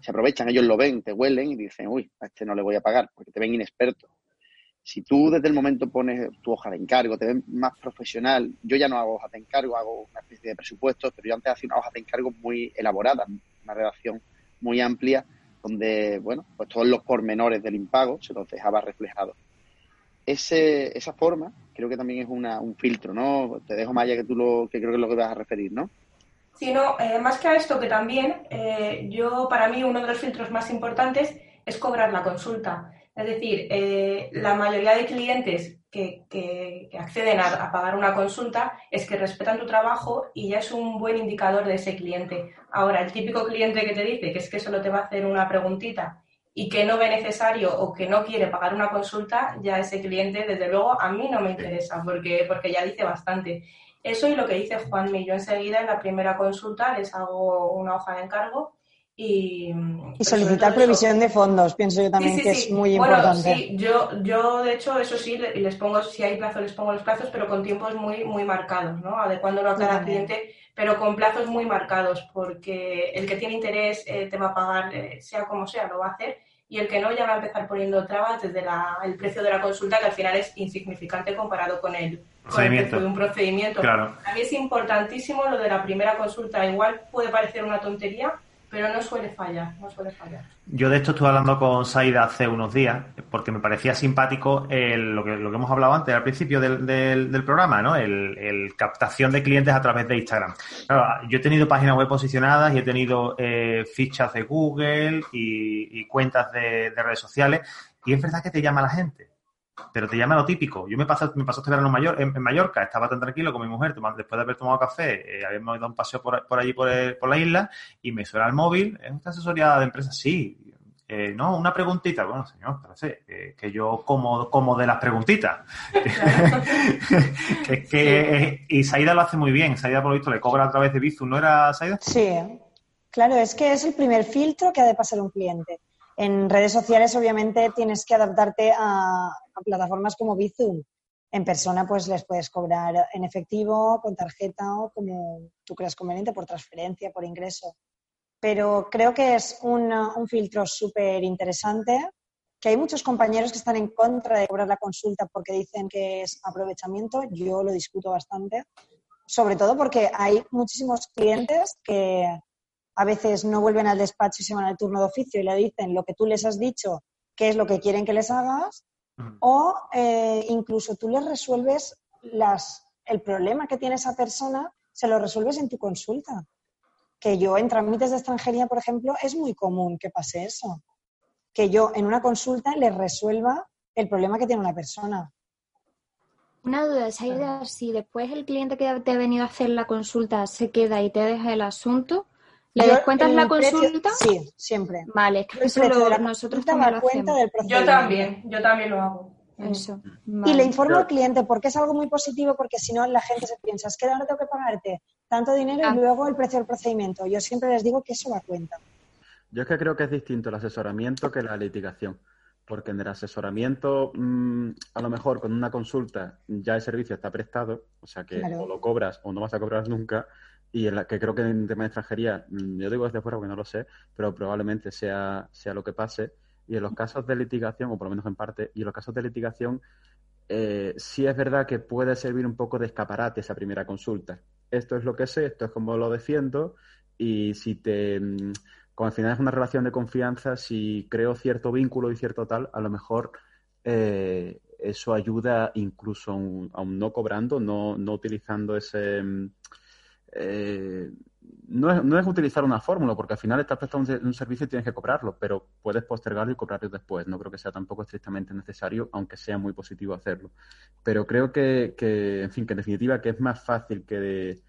Se aprovechan, ellos lo ven, te huelen y dicen, uy, a este no le voy a pagar, porque te ven inexperto. Si tú desde el momento pones tu hoja de encargo, te ven más profesional, yo ya no hago hojas de encargo, hago una especie de presupuesto, pero yo antes hacía una hoja de encargo muy elaborada, una redacción muy amplia, donde, bueno, pues todos los pormenores del impago se los dejaba reflejados ese, esa forma creo que también es una, un filtro, ¿no? Te dejo, Maya, que tú lo, que creo que es lo que vas a referir, ¿no? Sí, no, eh, más que a esto, que también eh, yo, para mí, uno de los filtros más importantes es cobrar la consulta. Es decir, eh, la mayoría de clientes que, que, acceden a, a, pagar una consulta es que respetan tu trabajo y ya es un buen indicador de ese cliente. Ahora, el típico cliente que te dice que es que solo te va a hacer una preguntita y que no ve necesario o que no quiere pagar una consulta, ya ese cliente, desde luego, a mí no me interesa porque, porque ya dice bastante. Eso y lo que dice Juanmi, yo enseguida en la primera consulta les hago una hoja de encargo y, y solicitar previsión de fondos, pienso yo también que es muy bueno, importante. Sí, yo, yo de hecho, eso sí, les pongo, si hay plazo, les pongo los plazos, pero con tiempos muy, muy marcados, ¿no? Adecuándolo a cada cliente, pero con plazos muy marcados, porque el que tiene interés eh, te va a pagar, eh, sea como sea, lo va a hacer, y el que no ya va a empezar poniendo trabas desde la, el precio de la consulta, que al final es insignificante comparado con el, de un procedimiento. Claro. A mí es importantísimo lo de la primera consulta. Igual puede parecer una tontería, pero no suele fallar, no suele fallar. Yo de esto estuve hablando con Saida hace unos días, porque me parecía simpático lo, que, lo que hemos hablado antes, al principio del, del, programa, ¿no? El, captación de clientes a través de Instagram. Claro, yo he tenido páginas web posicionadas y he tenido eh, fichas de Google y, cuentas de, de redes sociales, y es verdad que te llama la gente pero te llama lo típico. Yo me pasé, me pasó este verano mayor, en, Mallorca, estaba tan tranquilo con mi mujer, después de haber tomado café, eh, habíamos dado un paseo por, allí, por, la isla, y me suena el móvil, ¿es una asesoría de empresa? Sí. Eh, no, una preguntita. Bueno, señor, pero que yo como, como de las preguntitas. que, que, y Saida lo hace muy bien. Saida, por lo visto, le cobra a través de Bizum, ¿no era Saida? Sí, claro, es que es el primer filtro que ha de pasar un cliente. En redes sociales, obviamente, tienes que adaptarte a, plataformas como Bizum. En persona, pues les puedes cobrar en efectivo, con tarjeta o como tú creas conveniente, por transferencia, por ingreso. Pero creo que es un, un filtro súper interesante, que hay muchos compañeros que están en contra de cobrar la consulta porque dicen que es aprovechamiento. Yo lo discuto bastante, sobre todo porque hay muchísimos clientes que a veces no vuelven al despacho y se van al turno de oficio y le dicen lo que tú les has dicho qué es lo que quieren que les hagas o eh, incluso tú les resuelves las, el problema que tiene esa persona, se lo resuelves en tu consulta. Que yo en trámites de extranjería, por ejemplo, es muy común que pase eso. Que yo en una consulta les resuelva el problema que tiene una persona. Una duda, Saida, si después el cliente que te ha venido a hacer la consulta se queda y te deja el asunto, ¿le descuentas la precio- consulta? sí, siempre. Vale, es que eso lo- nosotros también lo cuenta hacemos. del Yo también, yo también lo hago. Eso. Y le informo al cliente porque es algo muy positivo, porque si no la gente se piensa, es que ahora tengo que pagarte tanto dinero Ah. y luego el precio del procedimiento. Yo siempre les digo que eso va a cuenta. Yo es que creo que es distinto el asesoramiento que la litigación. Porque en el asesoramiento, mm, a lo mejor con una consulta ya el servicio está prestado, o sea que Claro. o lo cobras o no vas a cobrar nunca. Y en la que creo que en tema de extranjería, mm, yo digo desde fuera porque no lo sé, pero probablemente sea, sea lo que pase. Y en los casos de litigación, o por lo menos en parte, y en los casos de litigación, eh, sí es verdad que puede servir un poco de escaparate esa primera consulta. Esto es lo que sé, esto es como lo defiendo, y si te, mm, como al final es una relación de confianza, si creo cierto vínculo y cierto tal, a lo mejor eh, eso ayuda incluso aún, no cobrando, no, no utilizando ese... eh, no, es, no es utilizar una fórmula, porque al final estás prestando un, un servicio y tienes que cobrarlo, pero puedes postergarlo y cobrarlo después. No creo que sea tampoco estrictamente necesario, aunque sea muy positivo hacerlo. Pero creo que, que, en fin, que en definitiva que es más fácil que, de-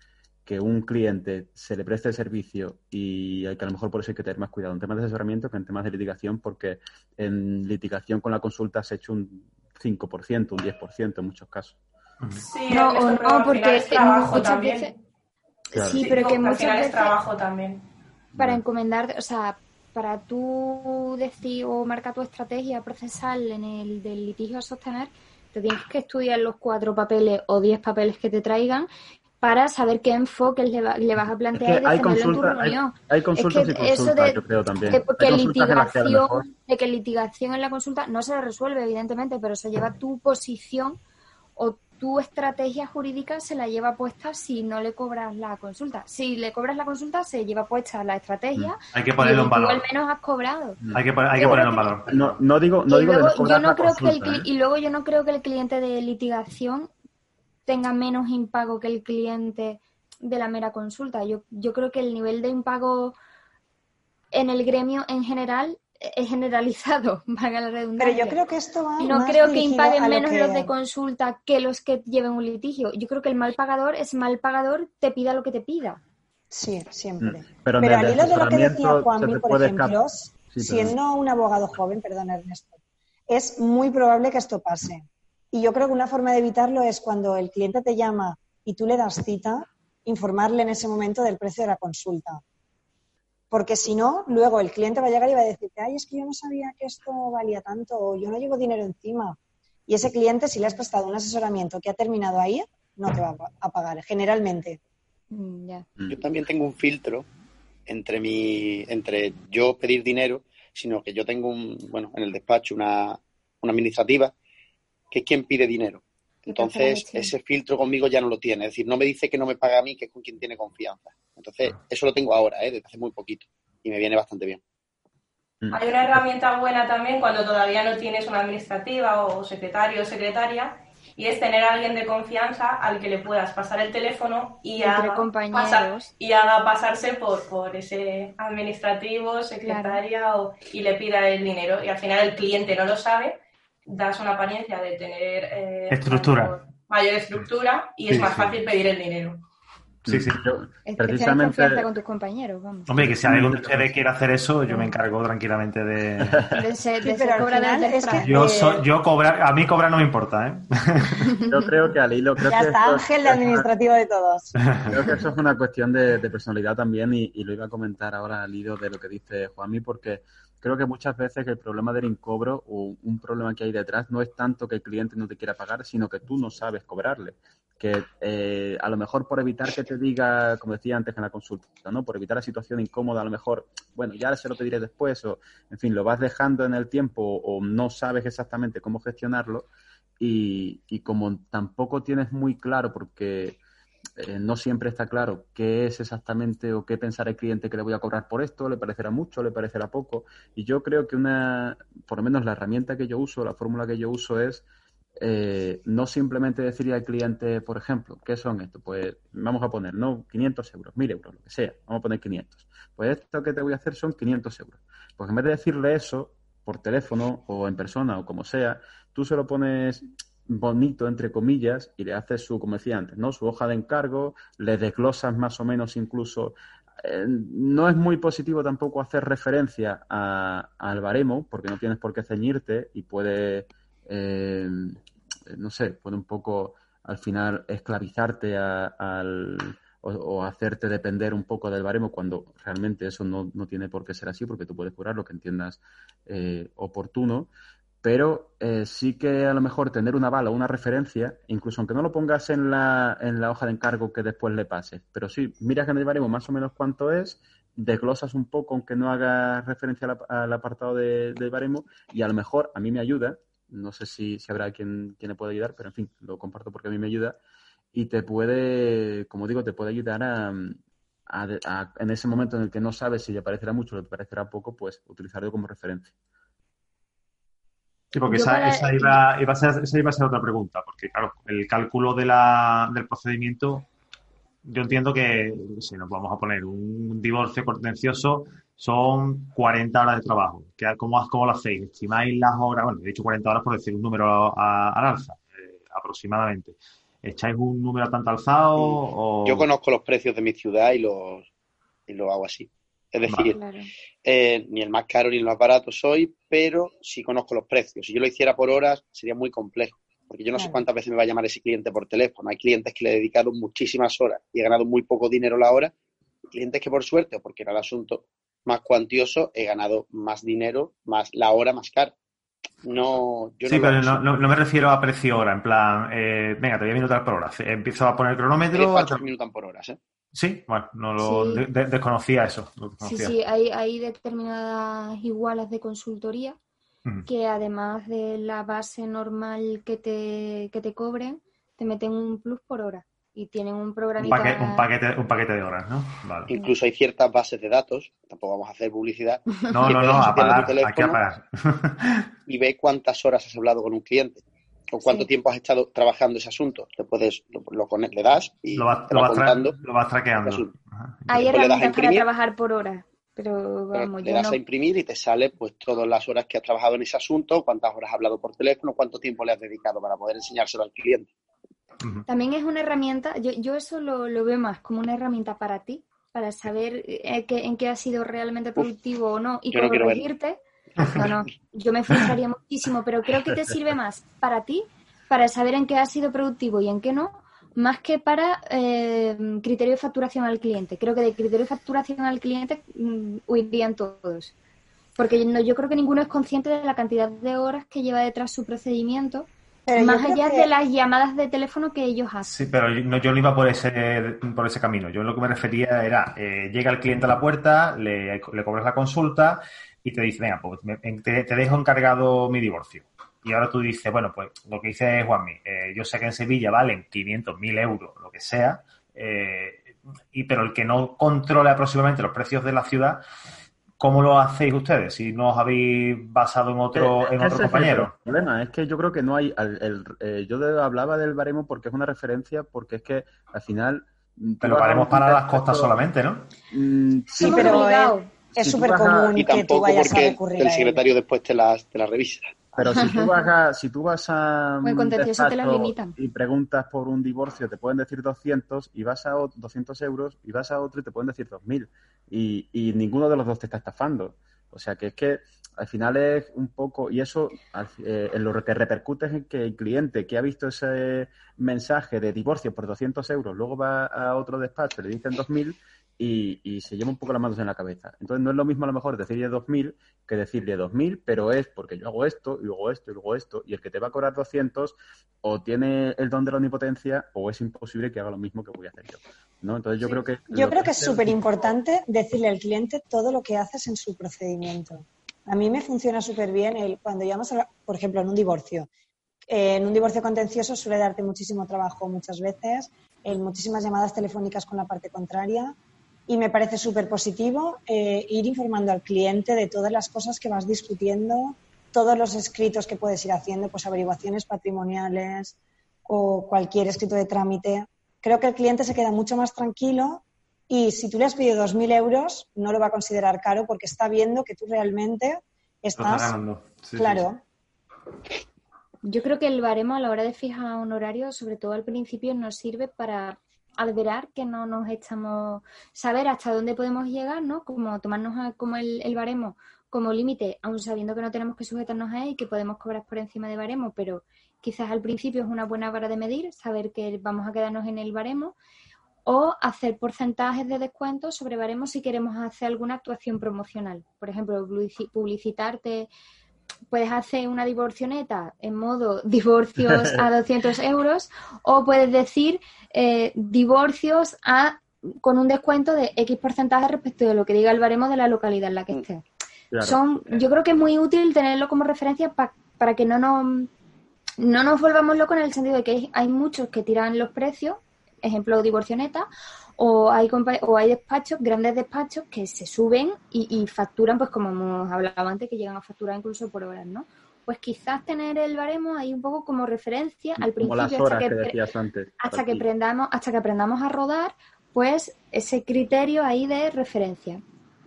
que un cliente se le preste el servicio y hay que a lo mejor por eso hay que tener más cuidado en temas de asesoramiento que en temas de litigación, porque en litigación con la consulta se ha hecho un 5%, un 10% en muchos casos. Sí, No, o no, porque final es trabajo muchas también. veces... Claro. Sí, Sí, pero que muchas es veces trabajo también. para encomendar, o sea, para tú decir o marcar tu estrategia procesal en el del litigio a sostener, te tienes que estudiar los cuatro papeles o diez papeles que te traigan para saber qué enfoque le, va- le vas a Es plantear que y hay en tu hay, reunión. hay consultas que y eso consultas, de- yo creo también. de, porque litigación, de que litigación en la consulta no se resuelve, evidentemente, pero se lleva tu posición o tu estrategia jurídica se la lleva puesta si no le cobras la consulta. Si le cobras la consulta, se lleva puesta la estrategia Hay que ponerlo en tú al valor. menos has cobrado. Hay que, hay que ponerlo en valor. No, no digo, no y, digo de luego, no yo no la creo que el, consulta, ¿eh? y luego yo no creo que el cliente de litigación tenga menos impago que el cliente de la mera consulta. Yo, yo creo que el nivel de impago en el gremio en general generalizado, valga la redundancia. Pero yo creo que esto va. Y no más creo que impaguen lo menos que- los de consulta que los que lleven un litigio. Yo creo que el mal pagador es mal pagador, te pida lo que te pida. Sí, siempre. Mm. Pero al hilo de lo que decía Juanmi, por ejemplo. Sí, siendo un abogado joven, perdón Ernesto, es muy probable que esto pase. Y yo creo que una forma de evitarlo es cuando el cliente te llama y tú le das cita, informarle en ese momento del precio de la consulta. Porque si no, luego el cliente va a llegar y va a decirte, ay, es que yo no sabía que esto valía tanto o yo no llevo dinero encima. Y ese cliente, si le has prestado un asesoramiento que ha terminado ahí, no te va a pagar, generalmente. Mm, ya. Yo también tengo un filtro entre mi, entre yo pedir dinero, sino que yo tengo un, bueno, en el despacho una, una administrativa que es quien pide dinero. Entonces, ese filtro conmigo ya no lo tiene. Es decir, no me dice que no me paga a mí, que es con quien tiene confianza. Entonces, eso lo tengo ahora, ¿eh? desde hace muy poquito. Y me viene bastante bien. Mm. Hay una herramienta buena también cuando todavía no tienes una administrativa o secretario o secretaria y es tener a alguien de confianza al que le puedas pasar el teléfono y, haga, pasar- y haga pasarse por, por ese administrativo, secretaria o- y le pida el dinero. Y al final el cliente no lo sabe, das una apariencia de tener eh, Estructura. mayor, mayor estructura y Sí, es más sí. fácil pedir el dinero. Sí, sí. Yo, Es que precisamente, confianza con tus compañeros, vamos. Hombre, que si alguno de ustedes quiere hacer eso, yo me encargo tranquilamente de... De ser, ser final es que-. Yo, so- yo cobrar, a mí cobrar no me importa, ¿eh? yo creo que al hilo, creo Ya que está, Ángel de administrativo de todos. Creo que eso es una cuestión de, de personalidad también y, y lo iba a comentar ahora al hilo de lo que dice Juanmi porque creo que muchas veces el problema del incobro o un problema que hay detrás no es tanto que el cliente no te quiera pagar, sino que tú no sabes cobrarle. Que eh, a lo mejor por evitar que te diga, como decía antes en la consulta, ¿no? Por evitar la situación incómoda, a lo mejor, bueno, ya se lo pediré después o, en fin, lo vas dejando en el tiempo o no sabes exactamente cómo gestionarlo y, y como tampoco tienes muy claro porque eh, no siempre está claro qué es exactamente o qué pensar el cliente que le voy a cobrar por esto, le parecerá mucho, le parecerá poco. Y yo creo que una, por lo menos la herramienta que yo uso, la fórmula que yo uso es eh, no simplemente decirle al cliente, por ejemplo, ¿qué son esto? Pues vamos a poner, no 500 euros, 1000 euros, lo que sea, vamos a poner 500. Pues esto que te voy a hacer son 500 euros. Pues en vez de decirle eso por teléfono o en persona o como sea, tú se lo pones bonito, entre comillas, y le haces su, como decía antes, ¿no? Su hoja de encargo, le desglosas más o menos incluso. Eh, no es muy positivo tampoco hacer referencia al baremo, porque no tienes por qué ceñirte y puede, eh, no sé, puede un poco al final esclavizarte al, o, hacerte depender un poco del baremo cuando realmente eso no, no, tiene por qué ser así, porque tú puedes curar lo que entiendas eh, oportuno pero eh, sí que a lo mejor tener una bala o una referencia, incluso aunque no lo pongas en la, en la hoja de encargo que después le pases, pero sí, miras en el baremo más o menos cuánto es, desglosas un poco aunque no hagas referencia al, apartado de, del baremo y a lo mejor a mí me ayuda, no sé si, si habrá quien, quien le pueda ayudar, pero en fin, lo comparto porque a mí me ayuda y te puede, como digo, te puede ayudar a, en ese momento en el que no sabes si le parecerá mucho o le parecerá poco, pues utilizarlo como referencia. Sí, porque esa, esa, iba, a ser, esa iba a ser otra pregunta, porque claro, el cálculo de la, del procedimiento, yo entiendo que si nos vamos a poner un divorcio contencioso, son 40 horas de trabajo. ¿Cómo, cómo lo hacéis? ¿Estimáis las horas? Bueno, he dicho 40 horas por decir un número al alza, eh, aproximadamente. ¿Echáis un número tanto alzado? O... Yo conozco los precios de mi ciudad y los, y lo hago así. Es decir, eh, ni el más caro ni el más barato soy, pero sí conozco los precios. Si yo lo hiciera por horas, sería muy complejo, porque yo no sé cuántas veces me va a llamar ese cliente por teléfono. Hay clientes que le he dedicado muchísimas horas y he ganado muy poco dinero la hora. clientes que por suerte, o porque era el asunto más cuantioso, he ganado más dinero, más la hora más cara. No, yo sí, pero no, me refiero a precio hora, en plan, eh, venga, te voy a minutar por hora. Empiezo a poner el cronómetro. Cuatro minutos por horas, ¿eh? Sí, bueno, no lo desconocía eso. Sí, sí, hay, hay, determinadas igualas de consultoría que además de la base normal que te, que te cobren, te meten un plus por hora y tienen un programa. Un, paquete, un, paquete, de horas, ¿no? Vale. Incluso hay ciertas bases de datos, tampoco vamos a hacer publicidad. No, no, no, a pagar, hay que apagar. y ve cuántas horas has hablado con un cliente o cuánto tiempo has estado trabajando ese asunto. Te puedes, lo, le das y lo vas, lo contando. Lo vas traqueando. Hay herramientas para trabajar por hora. Pero vamos, le das a imprimir y te sale pues todas las horas que has trabajado en ese asunto, cuántas horas has hablado por teléfono, cuánto tiempo le has dedicado para poder enseñárselo al cliente. También es una herramienta, yo, yo eso lo, lo, veo más como una herramienta para ti, para saber eh, en qué ha sido realmente productivo o no y corregirte. No, no, yo me frustraría muchísimo, pero creo que te sirve más para ti, para saber en qué has sido productivo y en qué no, más que para eh, criterio de facturación al cliente. Creo que de criterio de facturación al cliente mm, huirían todos. Porque yo creo que ninguno es consciente de la cantidad de horas que lleva detrás su procedimiento, más allá de las llamadas de teléfono que ellos hacen. Sí, pero no, yo no iba por ese, por ese camino. Yo lo que me refería era, eh, llega el cliente a la puerta, le, le cobras la consulta y te dice, venga, pues te, dejo encargado mi divorcio. Y ahora tú dices, bueno, pues lo que dice Juanmi, eh, yo sé que en Sevilla valen 500, 1000 euros, lo que sea, eh, y, pero el que no controle aproximadamente los precios de la ciudad, ¿cómo lo hacéis ustedes? Si no os habéis basado en otro, eh, en otro compañero. el problema es que yo creo que no hay. El, yo hablaba del baremo porque es una referencia, porque es que al final. Pero baremos para las costas solamente, ¿no? Mm, sí, pero es súper común y que tú vayas a recurrir el secretario después te las, te revisa. Pero si tú vas a, si tú vas a te y preguntas por un divorcio, te pueden decir 200 y vas a 200 euros y vas a otro y te pueden decir 2000 y, y ninguno de los dos te está estafando. O sea que es que al final es un poco, y eso eh, en lo que repercute es en que el cliente que ha visto ese mensaje de divorcio por 200 euros, luego va a otro despacho, le dicen 2000 y, se lleva un poco las manos en la cabeza. Entonces no es lo mismo a lo mejor decirle 2.000 que decirle 2.000, pero es porque yo hago esto, y luego esto, y luego esto, y el que te va a cobrar 200 o tiene el don de la omnipotencia o es imposible que haga lo mismo que voy a hacer yo. ¿no? Entonces yo creo que... Yo creo que, es súper importante decirle al cliente todo lo que haces en su procedimiento. A mí me funciona súper bien el, cuando llamas, por ejemplo, en un divorcio. en un divorcio contencioso suele darte muchísimo trabajo muchas veces en muchísimas llamadas telefónicas con la parte contraria y me parece súper positivo eh, ir informando al cliente de todas las cosas que vas discutiendo, todos los escritos que puedes ir haciendo, pues averiguaciones patrimoniales o cualquier escrito de trámite. Creo que el cliente se queda mucho más tranquilo y si tú le has pedido 2.000 euros, no lo va a considerar caro porque está viendo que tú realmente estás... ganando. Sí, claro. Yo creo que el baremo a la hora de fijar un horario, sobre todo al principio, nos sirve para alverar que no nos echamos, saber hasta dónde podemos llegar, ¿no? Como tomarnos a- como el, el baremo como límite, aun sabiendo que no tenemos que sujetarnos a él y que podemos cobrar por encima de baremo, pero quizás al principio es una buena vara de medir, saber que vamos a quedarnos en el baremo, o hacer porcentajes de descuento sobre baremo si queremos hacer alguna actuación promocional. Por ejemplo, publici- publicitarte, puedes hacer una divorcioneta en modo divorcios a 200 euros, o puedes decir eh, divorcios a con un descuento de X porcentaje respecto de lo que diga el baremo de la localidad en la que esté. Claro. Son, yo creo que es muy útil tenerlo como referencia pa- para que no nos, no nos volvamos locos en el sentido de que hay, hay muchos que tiran los precios, ejemplo divorcioneta, o hay, compa- o hay despachos, grandes despachos que se suben y, y facturan, pues como hemos hablado antes, que llegan a facturar incluso por horas, ¿no? Pues quizás tener el baremo ahí un poco como referencia al Como las principio hasta que, que pre- decías antes. hasta que aprendamos, hasta que aprendamos a rodar, pues ese criterio ahí de referencia.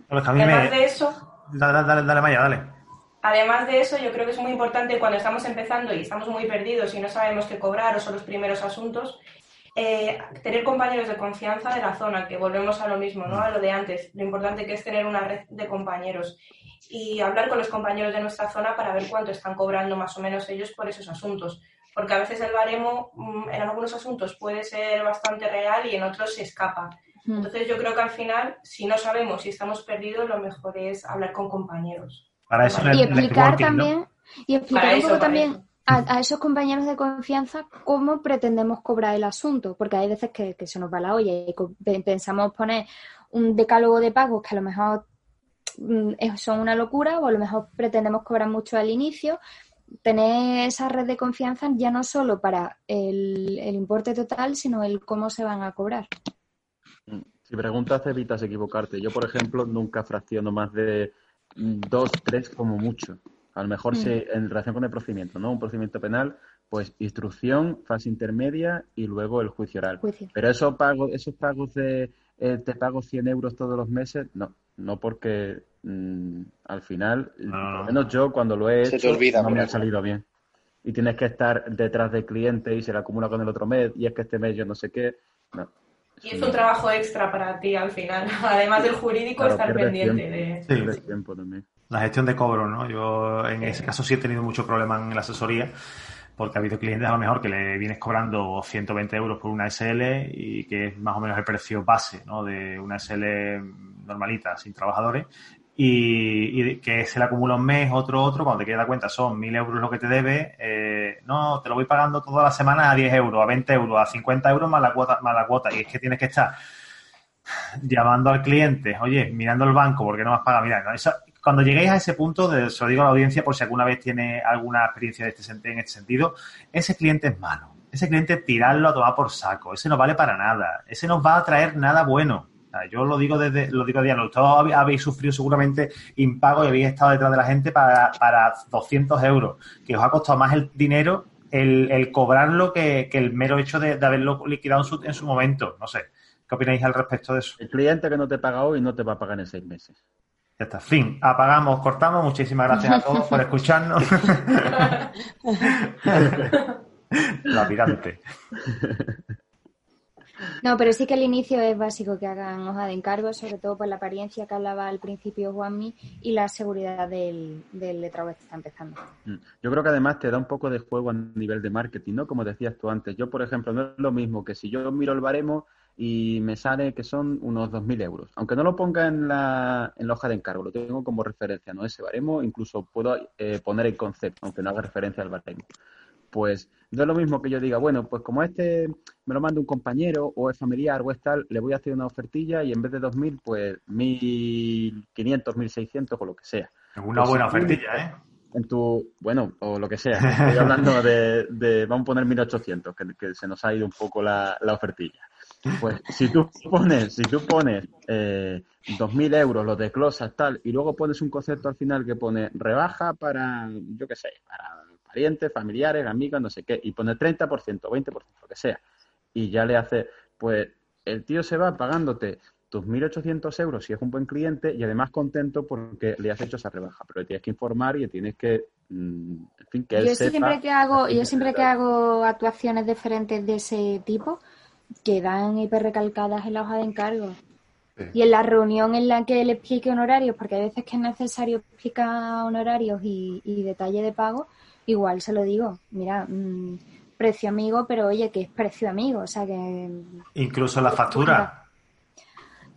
Además me... de eso, Dale, dale, dale, Maya, dale. Además de eso, yo creo que es muy importante cuando estamos empezando y estamos muy perdidos y no sabemos qué cobrar o son los primeros asuntos, eh, tener compañeros de confianza de la zona, que volvemos a lo mismo, ¿no? A lo de antes, lo importante que es tener una red de compañeros y hablar con los compañeros de nuestra zona para ver cuánto están cobrando más o menos ellos por esos asuntos. Porque a veces el baremo mm, en algunos asuntos puede ser bastante real y en otros se escapa. Entonces yo creo que al final, si no sabemos si estamos perdidos, lo mejor es hablar con compañeros. Para eso y el explicar networking, ¿no? también y explicar Para un eso, poco para también eso. A, a esos compañeros de confianza cómo pretendemos cobrar el asunto porque hay veces que, que se nos va la olla y pensamos poner un decálogo de pagos que a lo mejor mm, son una locura o a lo mejor pretendemos cobrar mucho al inicio tener esa red de confianza ya no solo para el, el importe total sino el cómo se van a cobrar Si preguntas, evitas equivocarte. Yo, por ejemplo, nunca fracciono más de mm, dos, tres como mucho. A lo mejor Mm. se- en relación con el procedimiento, ¿no? Un procedimiento penal, pues instrucción, fase intermedia y luego el juicio oral. juicio Pero esos pagos, esos pagos de eh, te pago 100 euros todos los meses, no, no porque mm, al final, lo menos yo cuando lo he Se te hecho, olvida, no me ha salido bien. Y tienes que estar detrás del cliente y se le acumula con el otro mes y es que este mes yo no sé qué. No. Y es un trabajo extra para ti al final, además del jurídico, Claro, estar pendiente tiempo. de... Sí. Tiempo también. La gestión de cobro, ¿no? Yo en ese caso sí he tenido mucho problema en la asesoría porque ha habido clientes a lo mejor que le vienes cobrando 120 euros por una SL y que es más o menos el precio base, ¿no? De una SL normalita, sin trabajadores y, que se le acumula un mes, otro, otro, cuando te quieres dar cuenta son 1.000 euros lo que te debe, eh, no, te lo voy pagando toda la semana a 10 euros, a 20 euros, a 50 euros más la cuota, más la cuota y es que tienes que estar llamando al cliente, oye, mirando el banco, porque no me has pagado? Mira, no, eso- cuando lleguéis a ese punto, se lo digo a la audiencia por si alguna vez tiene alguna experiencia de este, en este sentido, ese cliente es malo. Ese cliente tirarlo a tomar por saco. Ese no vale para nada. Ese no va a traer nada bueno. Yo lo digo desde, lo digo diario. Todos habéis sufrido seguramente impago y habéis estado detrás de la gente para, para 200 euros, que os ha costado más el dinero el, el cobrarlo que, que el mero hecho de, de haberlo liquidado en su, en su momento. No sé. ¿Qué opináis al respecto de eso? El cliente que no te paga hoy no te va a pagar en seis meses. Ya está. Fin. Apagamos, cortamos. Muchísimas gracias a todos por escucharnos. Lapidante. No, pero sí que al inicio es básico que hagan hoja de encargo, sobre todo por la apariencia que hablaba al principio Juanmi y la seguridad del, del letrado que está empezando. Mm. Yo creo que además te da un poco de juego a nivel de marketing, ¿no? Como decías tú antes. Yo, por ejemplo, no es lo mismo que si yo miro el baremo y me sale que son unos 2.000 euros. Aunque no lo ponga en la, en la hoja de encargo, lo tengo como referencia, ¿no? Ese baremo, incluso puedo eh, poner el concepto, aunque no haga referencia al baremo. Pues no es lo mismo que yo diga, bueno, pues como este me lo manda un compañero o es familiar o es tal, le voy a hacer una ofertilla y en vez de 2.000, pues 1.500, 1.600 o lo que sea. Una Pues buena ofertilla, ¿eh? en tu, bueno, o lo que sea, estoy hablando de, de vamos a poner 1800, que, que se nos ha ido un poco la, la ofertilla. Pues si tú pones, si tú pones eh, 2.000 euros, lo desglosas tal, y luego pones un concepto al final que pone rebaja para, yo qué sé, para parientes, familiares, amigos, no sé qué, y pone 30%, 20%, lo que sea, y ya le hace, pues el tío se va pagándote tus 1.800 euros si es un buen cliente y además contento porque le has hecho esa rebaja, pero le tienes que informar y le tienes que, mm, en fin, que él Yo sepa siempre que hago, yo siempre que hago actuaciones diferentes de ese tipo, quedan hiper recalcadas en la hoja de encargo. Sí. Y en la reunión en la que le explique honorarios, porque hay veces que es necesario explicar honorarios y, y detalle de pago, igual se lo digo, mira, mm, precio amigo, pero oye, que es precio amigo, o sea que Incluso la factura.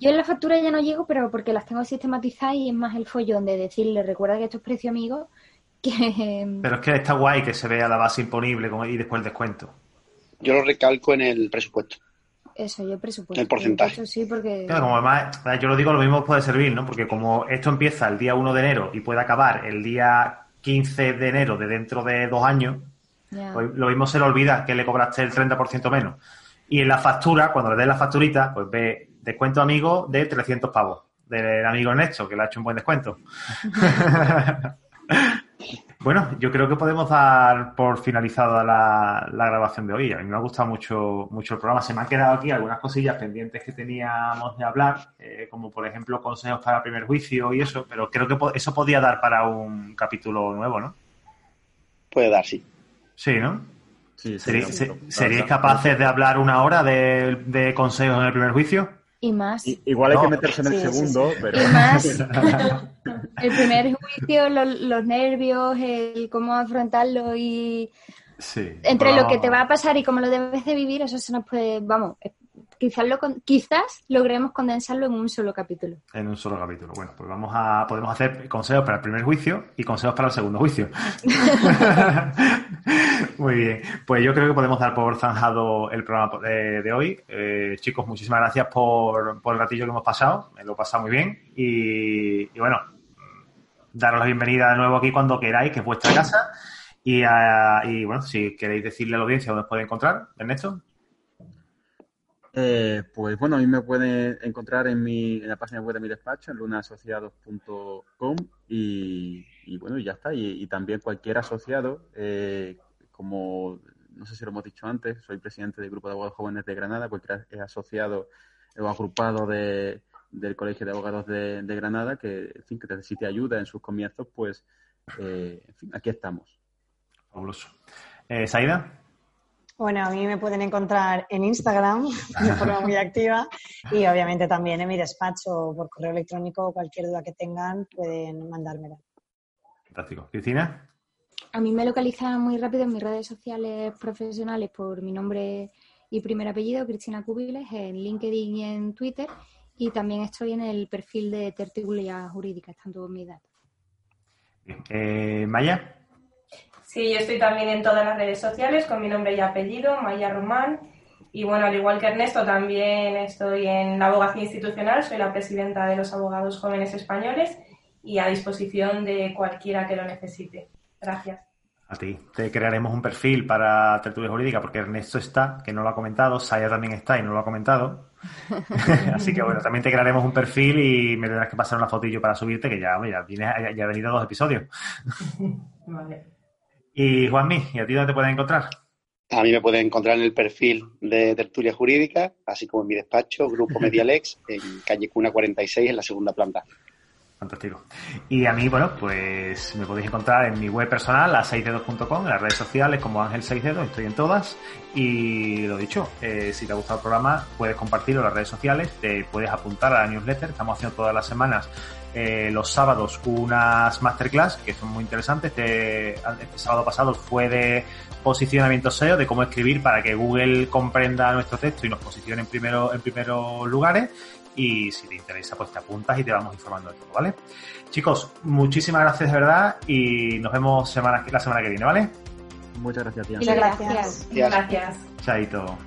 yo en la factura ya no llego, pero porque las tengo sistematizadas y es más el follón de decirle, recuerda que esto es precio amigo, que Pero es que está guay que se vea la base imponible y después el descuento. Yo lo recalco en el presupuesto. eso, yo presupuesto. El porcentaje. Eso sí, porque... Claro, como además, yo lo digo, lo mismo puede servir, ¿no? Porque como esto empieza el día 1 de enero y puede acabar el día 15 de enero de dentro de dos años, pues lo mismo se le olvida que le cobraste el 30% menos. Y en la factura, cuando le des la facturita, pues ve descuento amigo de 300 pavos del amigo Ernesto, que le ha hecho un buen descuento. bueno, yo creo que podemos dar por finalizada la, la grabación de hoy. A mí me ha gustado mucho, mucho el programa. Se me han quedado aquí algunas cosillas pendientes que teníamos de hablar, eh, como por ejemplo consejos para primer juicio y eso, pero creo que eso podía dar para un capítulo nuevo, ¿no? Puede dar, sí. Sí, ¿no? Sí, ¿Serí- sí, se- sí. ¿Seríais capaces de hablar una hora de, de consejos en el primer juicio? Y más. I- Igual hay No. que meterse en el Sí, sí, segundo, pero Y más, el primer juicio, lo- los, nervios, el cómo afrontarlo y Sí. entre lo que te va a pasar y cómo lo debes de vivir, eso se nos puede, vamos, eh, quizás lo con- quizás logremos condensarlo en un solo capítulo. En un solo capítulo. Bueno, pues vamos a, podemos hacer consejos para el primer juicio y consejos para el segundo juicio. Muy bien. Pues yo creo que podemos dar por zanjado el programa de, de hoy. Eh, chicos, muchísimas gracias por, por el ratillo que hemos pasado. Me lo he pasado muy bien. Y, y bueno, daros la bienvenida de nuevo aquí cuando queráis, que es vuestra casa. Y, ah, y bueno, si queréis decirle a la audiencia dónde os puede encontrar, Ernesto. Eh, pues bueno, a mí me pueden encontrar en, mi, en la página web de mi despacho, en lunaasociados.com y, bueno, y ya está. Y, también cualquier asociado, eh, como no sé si lo hemos dicho antes, soy presidente del Grupo de Abogados Jóvenes de Granada, cualquier asociado o agrupado de, del Colegio de Abogados de, Granada que, en fin, que necesite ayuda en sus comienzos, pues, eh, en fin, aquí estamos. Fabuloso. Eh. Bueno, a mí me pueden encontrar en Instagram de forma muy activa y obviamente también en mi despacho o por correo electrónico. Cualquier duda que tengan pueden mandármela. Fantástico. Cristina. A mí me localizan muy rápido en mis redes sociales profesionales por mi nombre y primer apellido, Cristina Cubiles, en LinkedIn y en Twitter. Y también estoy en el perfil de Tertulia Jurídica, están todos mis datos. Eh, Maya. Sí, yo estoy también en todas las redes sociales con mi nombre y apellido, Maya Román. Y bueno, al igual que Ernesto, también estoy en la abogacía institucional, soy la presidenta de los abogados jóvenes españoles y a disposición de cualquiera que lo necesite. Gracias. A ti. Te crearemos un perfil para Tertulia Jurídica porque Ernesto está, que no lo ha comentado, Saya también está y no lo ha comentado. Así que bueno, también te crearemos un perfil y me tendrás que pasar una fotillo para subirte, que ya, ya, viene, ya, ya ha venido dos episodios. Vale. Y Juanmi, ¿y a ti dónde te pueden encontrar? A mí me pueden encontrar en el perfil de Tertulia Jurídica, así como en mi despacho, Grupo Medialex, en calle Cuna 46, en la segunda planta. Fantástico. Y a mí, bueno, pues me podéis encontrar en mi web personal, a 6dedos.com, en las redes sociales como Ángel 6 dedos, estoy en todas. Y lo dicho, eh, si te ha gustado el programa, puedes compartirlo en las redes sociales, te puedes apuntar a la newsletter, estamos haciendo todas las semanas, eh, los sábados, unas masterclass que son muy interesantes. Este, este sábado pasado fue de posicionamiento SEO, de cómo escribir para que Google comprenda nuestro texto y nos posicione en, primero, en primeros lugares. Y si te interesa, pues te apuntas y te vamos informando de todo, ¿vale? Chicos, muchísimas gracias de verdad y nos vemos semana, la semana que viene, ¿vale? Muchas gracias, Tian. Muchas Gracias. gracias. Gracias. Gracias. Chaito.